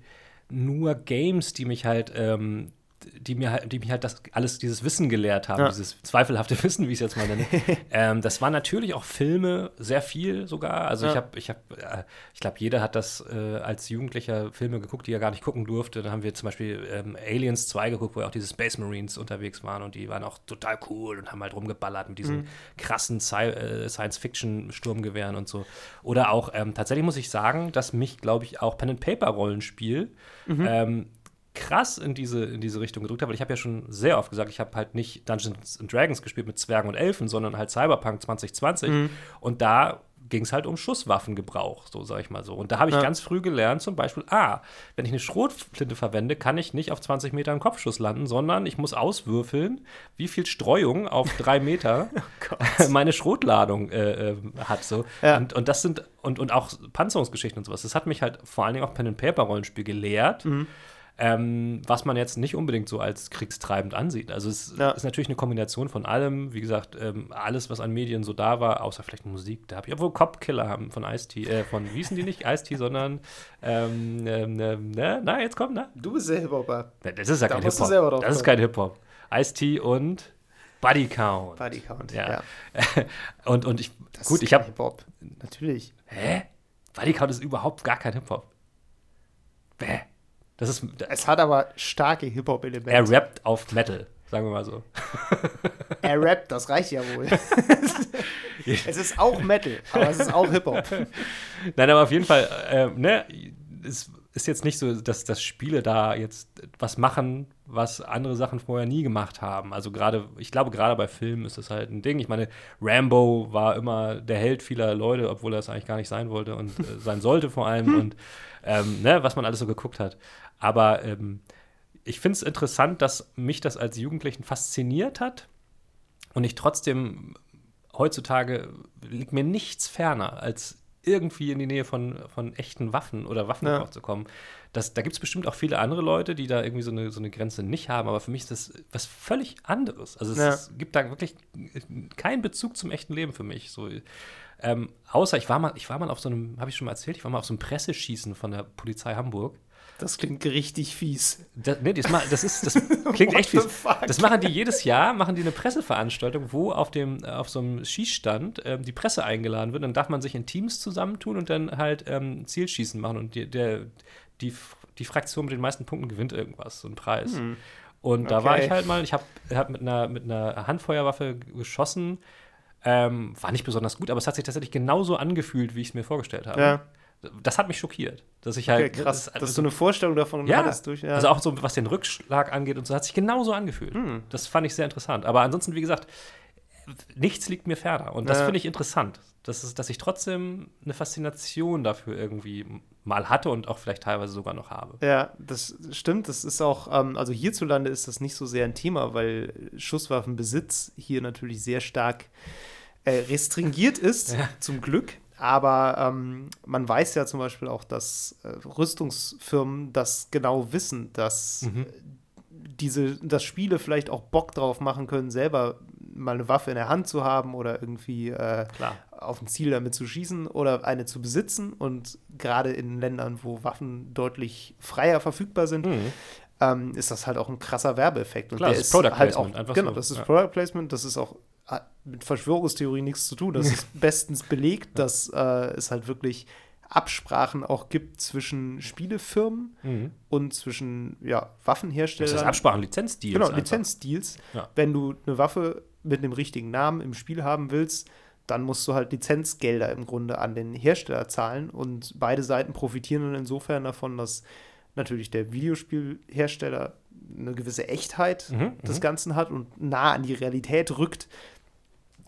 nur Games, die mich halt, ähm, die mir halt, die mich halt das alles dieses Wissen gelehrt haben, Ja. dieses zweifelhafte Wissen, wie ich es jetzt mal nenne. ähm, das waren natürlich auch Filme, sehr viel sogar. Also ich Ja. habe, ich habe, äh, ich glaube, jeder hat das äh, als Jugendlicher Filme geguckt, die er gar nicht gucken durfte. Da haben wir zum Beispiel ähm, Aliens 2 geguckt, wo ja auch diese Space Marines unterwegs waren und die waren auch total cool und haben halt rumgeballert mit diesen krassen Sci äh, Science-Fiction-Sturmgewehren und so. Oder auch, ähm, tatsächlich muss ich sagen, dass mich, glaube ich, auch Pen-and-Paper-Rollenspiel ähm, krass in diese, in diese Richtung gedrückt hat, weil ich habe ja schon sehr oft gesagt, ich habe halt nicht Dungeons and Dragons gespielt mit Zwergen und Elfen, sondern halt Cyberpunk 2020 und da ging es halt um Schusswaffengebrauch, so sage ich mal so. Und da habe ich Ja. ganz früh gelernt, zum Beispiel, ah, wenn ich eine Schrotflinte verwende, kann ich nicht auf 20 Meter einen Kopfschuss landen, sondern ich muss auswürfeln, wie viel Streuung auf drei Meter meine Schrotladung äh, äh, hat. So. Ja. Und, und das sind, und, und auch Panzerungsgeschichten und sowas. Das hat mich halt vor allen Dingen auch Pen-and-Paper-Rollenspiel gelehrt. Ähm, was man jetzt nicht unbedingt so als kriegstreibend ansieht. Also es Ja. ist natürlich eine Kombination von allem. Wie gesagt, ähm, alles, was an Medien so da war, außer vielleicht Musik. Da habe ich, obwohl Cop-Killer haben von Ice-T, äh, von, wie hießen die nicht? Ice-T, sondern, ähm, ähm, ähm, na, na, jetzt kommt, na? Du bist der Hip-Hopper. Das ist ja Da kein Hip-Hop. Das ist kein Hip-Hop. Ice-T und Buddy Count. Body Count. Ja. und, und ich, Das gut, ist ich habe, Hip-Hop. Natürlich. hä? Buddy Count ist überhaupt gar kein Hip-Hop. Bäh. Das ist, Es hat aber starke Hip-Hop-Elemente. er rappt auf Metal, sagen wir mal so. Er rappt, das reicht ja wohl. es ist auch Metal, aber es ist auch Hip-Hop. Nein, aber auf jeden Fall, äh, ne, es ist jetzt nicht so, dass, dass Spiele da jetzt was machen, was andere Sachen vorher nie gemacht haben. Also gerade, ich glaube, gerade bei Filmen ist das halt ein Ding. Ich meine, Rambo war immer der Held vieler Leute, obwohl er es eigentlich gar nicht sein wollte und äh, sein sollte vor allem und ähm, ne, was man alles so geguckt hat. Aber ähm, ich finde es interessant, dass mich das als Jugendlichen fasziniert hat und ich trotzdem heutzutage liegt mir nichts ferner, als irgendwie in die Nähe von, von echten Waffen oder Waffengebrauch Ja. zu kommen. Das, da gibt es bestimmt auch viele andere Leute, die da irgendwie so eine, so eine Grenze nicht haben, aber für mich ist das was völlig anderes. Also es, Ja. es gibt da wirklich keinen Bezug zum echten Leben für mich. So, ähm, außer ich war mal, ich war mal auf so einem, habe ich schon mal erzählt, ich war mal auf so einem Presseschießen von der Polizei Hamburg. Das klingt richtig fies. Das, nee, das, das, ist, das klingt echt fies. Das machen die jedes Jahr, machen die eine Presseveranstaltung, wo auf, dem, auf so einem Schießstand ähm, die Presse eingeladen wird. Dann darf man sich in Teams zusammentun und dann halt ähm, Zielschießen machen. Und die, der, die, die Fraktion mit den meisten Punkten gewinnt irgendwas, so einen Preis. Und da war Okay. ich halt mal, ich habe hab mit, einer, mit einer Handfeuerwaffe geschossen. Ähm, war nicht besonders gut, aber es hat sich tatsächlich genauso angefühlt, wie ich es mir vorgestellt habe. Ja. Das hat mich schockiert, dass ich Okay, halt. krass. das- Dass du eine Vorstellung davon ja, hattest durch. Ja. also auch so, was den Rückschlag angeht und so, hat sich genauso angefühlt. Hm. Das fand ich sehr interessant. Aber ansonsten, wie gesagt, nichts liegt mir ferner. Und das Ja. finde ich interessant. Das ist, dass ich trotzdem eine Faszination dafür irgendwie mal hatte und auch vielleicht teilweise sogar noch habe. Ja, das stimmt. Das ist auch, ähm, also hierzulande ist das nicht so sehr ein Thema, weil Schusswaffenbesitz hier natürlich sehr stark äh, restringiert ist, Ja. zum Glück. Aber ähm, man weiß ja zum Beispiel auch, dass äh, Rüstungsfirmen das genau wissen, dass Mhm. diese, dass Spiele vielleicht auch Bock drauf machen können, selber mal eine Waffe in der Hand zu haben oder irgendwie äh, auf ein Ziel damit zu schießen oder eine zu besitzen. Und gerade in Ländern, wo Waffen deutlich freier verfügbar sind, Mhm. ähm, ist das halt auch ein krasser Werbeeffekt. Und Klar, der das ist ist Product halt Placement, auch, einfach genau, so, das ist ja. Product Placement, das ist auch mit Verschwörungstheorie nichts zu tun. Das ist bestens belegt, dass äh, es halt wirklich Absprachen auch gibt zwischen Spielefirmen Mhm. und zwischen ja, Das Waffenherstellern. ist Absprachen, Lizenzdeals. Genau, einfach. Lizenzdeals. Ja. Wenn du eine Waffe mit dem richtigen Namen im Spiel haben willst, dann musst du halt Lizenzgelder im Grunde an den Hersteller zahlen und beide Seiten profitieren dann insofern davon, dass natürlich der Videospielhersteller eine gewisse Echtheit Mhm, des mhm. Ganzen hat und nah an die Realität rückt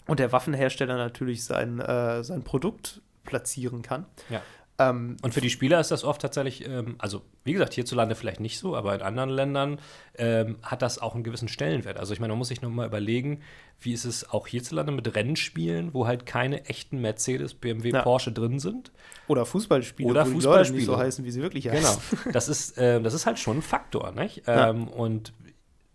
und der Waffenhersteller natürlich sein, äh, sein Produkt platzieren kann. Ja. Ähm, Und für die Spieler ist das oft tatsächlich, ähm, also wie gesagt, hierzulande vielleicht nicht so, aber in anderen Ländern ähm, hat das auch einen gewissen Stellenwert. Also ich meine, man muss sich nur mal überlegen, wie ist es auch hierzulande mit Rennspielen, wo halt keine echten Mercedes, BMW, Ja. Porsche drin sind. oder Fußballspiele, Oder wo die Leute nicht so Fußballspiele. heißen, wie sie wirklich Genau. heißen. Das ist, äh, das ist halt schon ein Faktor, nicht? Ja. Ähm, und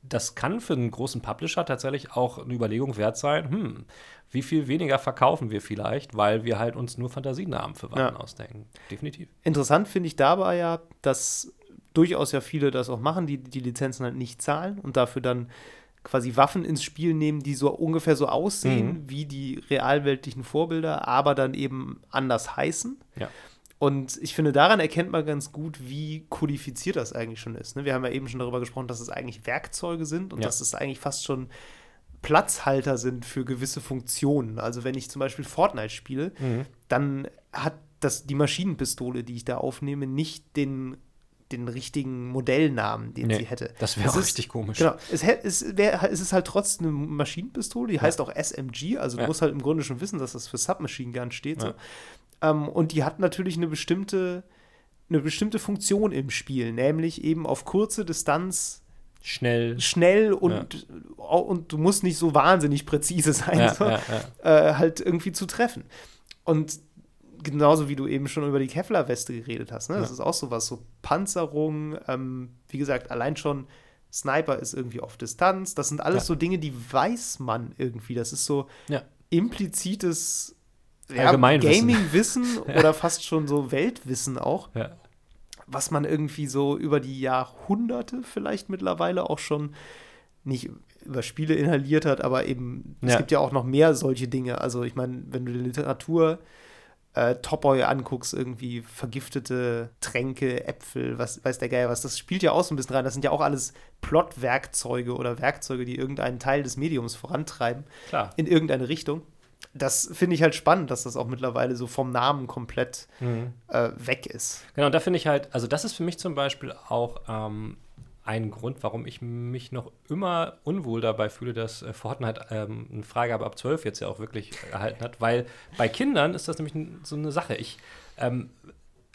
das kann für einen großen Publisher tatsächlich auch eine Überlegung wert sein, hm, wie viel weniger verkaufen wir vielleicht, weil wir halt uns nur Fantasienamen für Waffen ja. ausdenken. Definitiv. Interessant finde ich dabei ja, dass durchaus ja viele das auch machen, die die Lizenzen halt nicht zahlen und dafür dann quasi Waffen ins Spiel nehmen, die so ungefähr so aussehen mhm. wie die realweltlichen Vorbilder, aber dann eben anders heißen. Ja. Und ich finde, daran erkennt man ganz gut, wie kodifiziert das eigentlich schon ist. Ne? Wir haben ja eben schon darüber gesprochen, dass es eigentlich Werkzeuge sind und ja. dass es eigentlich fast schon Platzhalter sind für gewisse Funktionen. Also wenn ich zum Beispiel Fortnite spiele, mhm. dann hat das, die Maschinenpistole, die ich da aufnehme, nicht den den richtigen Modellnamen, den nee, sie hätte. Das wäre richtig komisch. Genau. Es, es, wär, es, ist halt trotzdem eine Maschinenpistole, die ja. heißt auch SMG, also du musst halt im Grunde schon wissen, dass das für Submachine Gun steht. Ja. So. Ähm, und die hat natürlich eine bestimmte, eine bestimmte Funktion im Spiel, nämlich eben auf kurze Distanz schnell, schnell und, und du musst nicht so wahnsinnig präzise sein, so, äh, halt irgendwie zu treffen. Und genauso wie du eben schon über die Kevlar-Weste geredet hast. Ne? Das ja. ist auch sowas, so Panzerung, ähm, wie gesagt, allein schon Sniper ist irgendwie auf Distanz. Das sind alles ja. so Dinge, die weiß man irgendwie. Das ist so ja. implizites ja, Gaming-Wissen oder fast schon so Weltwissen auch. Was man irgendwie so über die Jahrhunderte vielleicht mittlerweile auch schon nicht über Spiele inhaliert hat, aber eben, es gibt ja auch noch mehr solche Dinge. Also ich meine, wenn du die Literatur äh, Topboy anguckst, irgendwie vergiftete Tränke, Äpfel, was weiß der Geier was, das spielt ja auch so ein bisschen rein. Das sind ja auch alles Plot-Werkzeuge oder Werkzeuge, die irgendeinen Teil des Mediums vorantreiben. Klar. In irgendeine Richtung. Das finde ich halt spannend, dass das auch mittlerweile so vom Namen komplett mhm. äh, weg ist. Genau, da finde ich halt, also das ist für mich zum Beispiel auch ähm, ein Grund, warum ich mich noch immer unwohl dabei fühle, dass äh, Fortnite ähm, eine Freigabe ab 12 jetzt ja auch wirklich erhalten hat, weil bei Kindern ist das nämlich so eine Sache. Ich, ähm,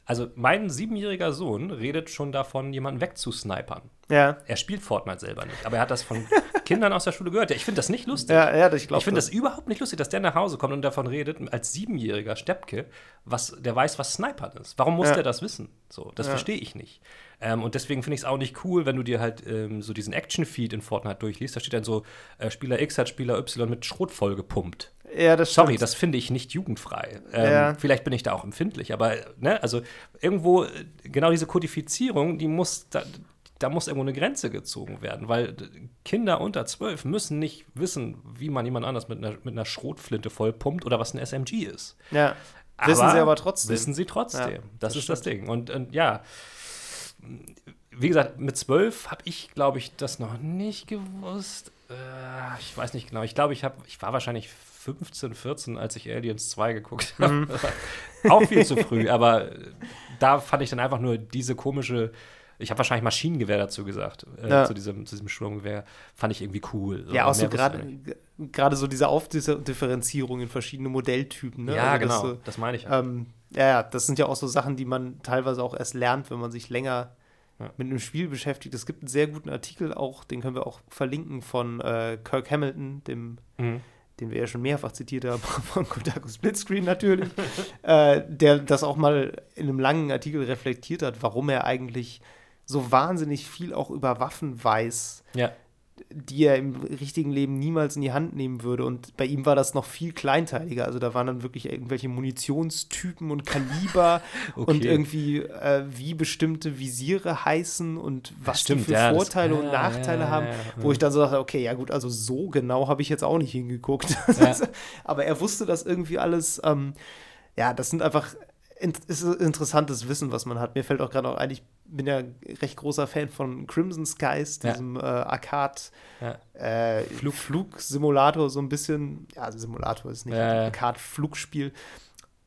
also mein siebenjähriger Sohn redet schon davon, jemanden wegzusnipern. Ja. Er spielt Fortnite selber nicht, aber er hat das von Kindern aus der Schule gehört. Ich finde das nicht lustig. Ja, ja, ich glaube. Ich finde das überhaupt nicht lustig, dass der nach Hause kommt und davon redet, als siebenjähriger Steppke, was, der weiß, was Snipern ist. Warum muss ja. der das wissen? So, das ja. verstehe ich nicht. Ähm, und deswegen finde ich es auch nicht cool, wenn du dir halt ähm, so diesen Action-Feed in Fortnite durchliest. Da steht dann so, äh, Spieler X hat Spieler Y mit Schrot voll gepumpt. Ja, das Sorry, das finde ich nicht jugendfrei. Ähm, ja. Vielleicht bin ich da auch empfindlich, aber ne, also irgendwo äh, genau diese Kodifizierung, die muss da, da muss irgendwo eine Grenze gezogen werden, weil Kinder unter zwölf müssen nicht wissen, wie man jemand anders mit einer, mit einer Schrotflinte vollpumpt oder was ein SMG ist. Ja. Aber wissen sie aber trotzdem. Wissen sie trotzdem. Ja, das, das, ist stimmt. das Ding. Und, und ja, wie gesagt, mit zwölf habe ich, glaube ich, das noch nicht gewusst. Äh, ich weiß nicht genau. Ich glaube, ich, ich war wahrscheinlich 15, 14, als ich Aliens 2 geguckt habe. Mhm. Auch viel zu früh, aber da fand ich dann einfach nur diese komische. Ich habe wahrscheinlich Maschinengewehr dazu gesagt, äh, ja. zu, diesem, zu diesem Sturmgewehr. Fand ich irgendwie cool. So, ja, auch so gerade so diese Aufdifferenzierung in verschiedene Modelltypen. Ne? Ja, also genau, das, so, das meine ich. Ähm, ja, das sind ja auch so Sachen, die man teilweise auch erst lernt, wenn man sich länger ja. mit einem Spiel beschäftigt. Es gibt einen sehr guten Artikel auch, den können wir auch verlinken von äh, Kirk Hamilton, dem, mhm. den wir ja schon mehrfach zitiert haben, von Kotaku Splitscreen natürlich, äh, der das auch mal in einem langen Artikel reflektiert hat, warum er eigentlich so wahnsinnig viel auch über Waffen weiß. Ja die er im richtigen Leben niemals in die Hand nehmen würde. Und bei ihm war das noch viel kleinteiliger. Also da waren dann wirklich irgendwelche Munitionstypen und Kaliber okay. und irgendwie, äh, wie bestimmte Visiere heißen und was Stimmt, die für ja, Vorteile das, und ja, Nachteile haben. Wo ich dann so dachte, okay, ja gut, also so genau habe ich jetzt auch nicht hingeguckt. Aber er wusste das irgendwie alles. Ähm, ja, das sind einfach ist interessantes Wissen, was man hat. Mir fällt auch gerade auch ein, ich bin ja recht großer Fan von Crimson Skies, diesem ja. äh, Arcade ja. äh, Flug. Flugsimulator, so ein bisschen. Ja, also Simulator ist nicht ja, Arcade-Flugspiel.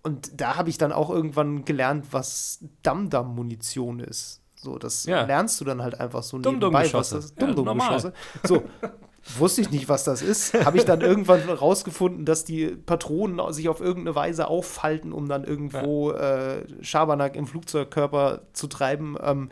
Und da habe ich dann auch irgendwann gelernt, was Dum-Dum-Munition ist. So, das lernst du dann halt einfach so nebenbei, was das Dum-Dum-Geschosse. So, wusste ich nicht, was das ist. Habe ich dann irgendwann rausgefunden, dass die Patronen sich auf irgendeine Weise auffalten, um dann irgendwo ja. äh, Schabernack im Flugzeugkörper zu treiben. Ähm,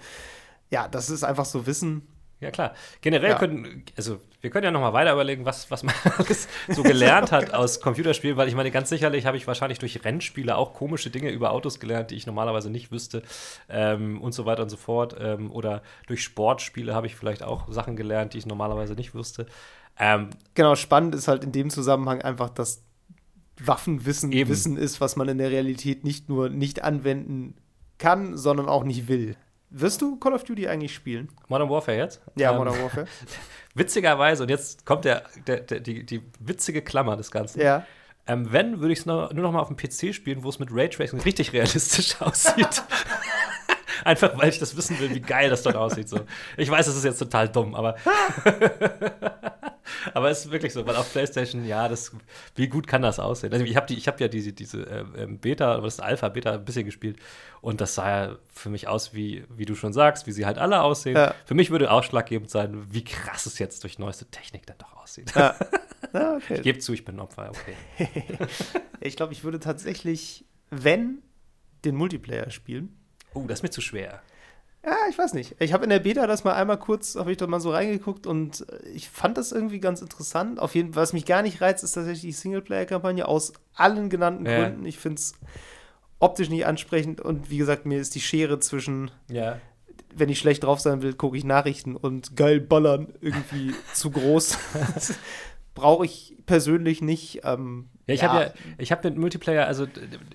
ja, das ist einfach so Wissen. Ja, klar. Generell Ja. können, also wir können ja noch mal weiter überlegen, was, was man alles so gelernt hat aus Computerspielen, weil ich meine, ganz sicherlich habe ich wahrscheinlich durch Rennspiele auch komische Dinge über Autos gelernt, die ich normalerweise nicht wüsste ähm, und so weiter und so fort. Ähm, oder durch Sportspiele habe ich vielleicht auch Sachen gelernt, die ich normalerweise nicht wüsste. Ähm, Genau, spannend ist halt in dem Zusammenhang einfach, dass Waffenwissen Eben. Wissen ist, was man in der Realität nicht nur nicht anwenden kann, sondern auch nicht will. Wirst du Call of Duty eigentlich spielen? Modern Warfare jetzt? Ja, Ähm, Modern Warfare. Witzigerweise, und jetzt kommt der, der, der, die, die witzige Klammer des Ganzen. Ja. Ähm, wenn, würde ich es nur, nur noch mal auf dem PC spielen, wo es mit Raytracing richtig realistisch aussieht. Einfach, weil ich das wissen will, wie geil das dort aussieht. So. Ich weiß, das ist jetzt total dumm, aber. aber es ist wirklich so, weil auf PlayStation, ja, das, wie gut kann das aussehen? Also ich habe hab ja diese, diese äh, ähm, Beta, oder das Alpha, Beta ein bisschen gespielt und das sah ja für mich aus, wie, wie du schon sagst, wie sie halt alle aussehen. Ja. Für mich würde ausschlaggebend sein, wie krass es jetzt durch neueste Technik dann doch aussieht. Ja. Ah, okay. Ich gebe zu, ich bin ein Opfer, okay. Ich glaube, ich würde tatsächlich, wenn, den Multiplayer spielen. Oh, das ist mir zu schwer. Ja, ich weiß nicht. Ich habe in der Beta das mal einmal kurz, habe ich da mal so reingeguckt und äh, ich fand das irgendwie ganz interessant. Auf jeden Fall, was mich gar nicht reizt, ist tatsächlich die Singleplayer-Kampagne aus allen genannten Ja. Gründen. Ich finde es optisch nicht ansprechend und wie gesagt, mir ist die Schere zwischen, Ja. wenn ich schlecht drauf sein will, gucke ich Nachrichten und geil ballern irgendwie zu groß. Brauche ich persönlich nicht. Ähm, Ja, ich habe ja, ich habe mit Multiplayer, also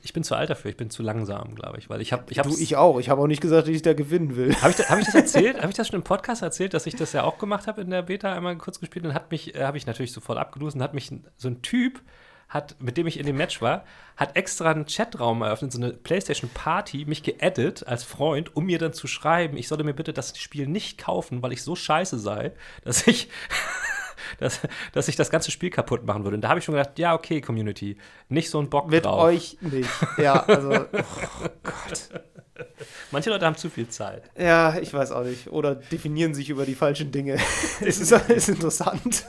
ich bin zu alt dafür, ich bin zu langsam, glaube ich, weil ich habe, ich habe, du, ich auch. Ich habe auch nicht gesagt, dass ich da gewinnen will. habe ich, hab ich das erzählt? habe ich das schon im Podcast erzählt, dass ich das ja auch gemacht habe in der Beta einmal kurz gespielt und hat mich, äh, habe ich natürlich sofort abgelost und hat mich so ein Typ hat, mit dem ich in dem Match war, hat extra einen Chatraum eröffnet, so eine PlayStation Party, mich geaddet als Freund, um mir dann zu schreiben, ich solle mir bitte das Spiel nicht kaufen, weil ich so scheiße sei, dass ich dass, dass ich das ganze Spiel kaputt machen würde. Und da habe ich schon gedacht, ja, okay, Community, nicht so ein Bock Mit drauf. euch nicht. Ja, also, oh Gott. Manche Leute haben zu viel Zeit. Ja, ich weiß auch nicht. Oder definieren sich über die falschen Dinge. Es ist, ist interessant.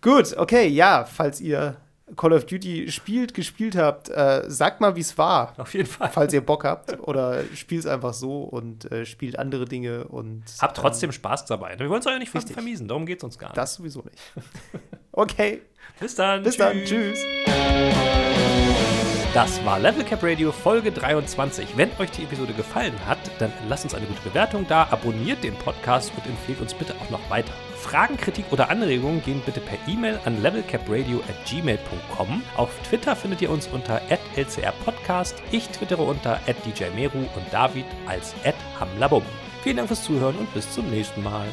Gut, okay, ja, falls ihr Call of Duty spielt, gespielt habt, äh, sagt mal, wie es war. Auf jeden Fall. Falls ihr Bock habt. Oder spielt es einfach so und äh, spielt andere Dinge und. Habt trotzdem Spaß dabei. Wir wollen es euch ja nicht Richtig. vermiesen, darum geht es uns gar nicht. Das sowieso nicht. Okay, Bis dann. bis dann. Tschüss. Das war Level Cap Radio Folge 23. Wenn euch die Episode gefallen hat, dann lasst uns eine gute Bewertung da, abonniert den Podcast und empfehlt uns bitte auch noch weiter. Fragen, Kritik oder Anregungen gehen bitte per E-Mail an levelcapradio@gmail.com. Auf Twitter findet ihr uns unter @lcrpodcast. Ich twittere unter @djmeru und David als @hamlabum. Vielen Dank fürs Zuhören und bis zum nächsten Mal.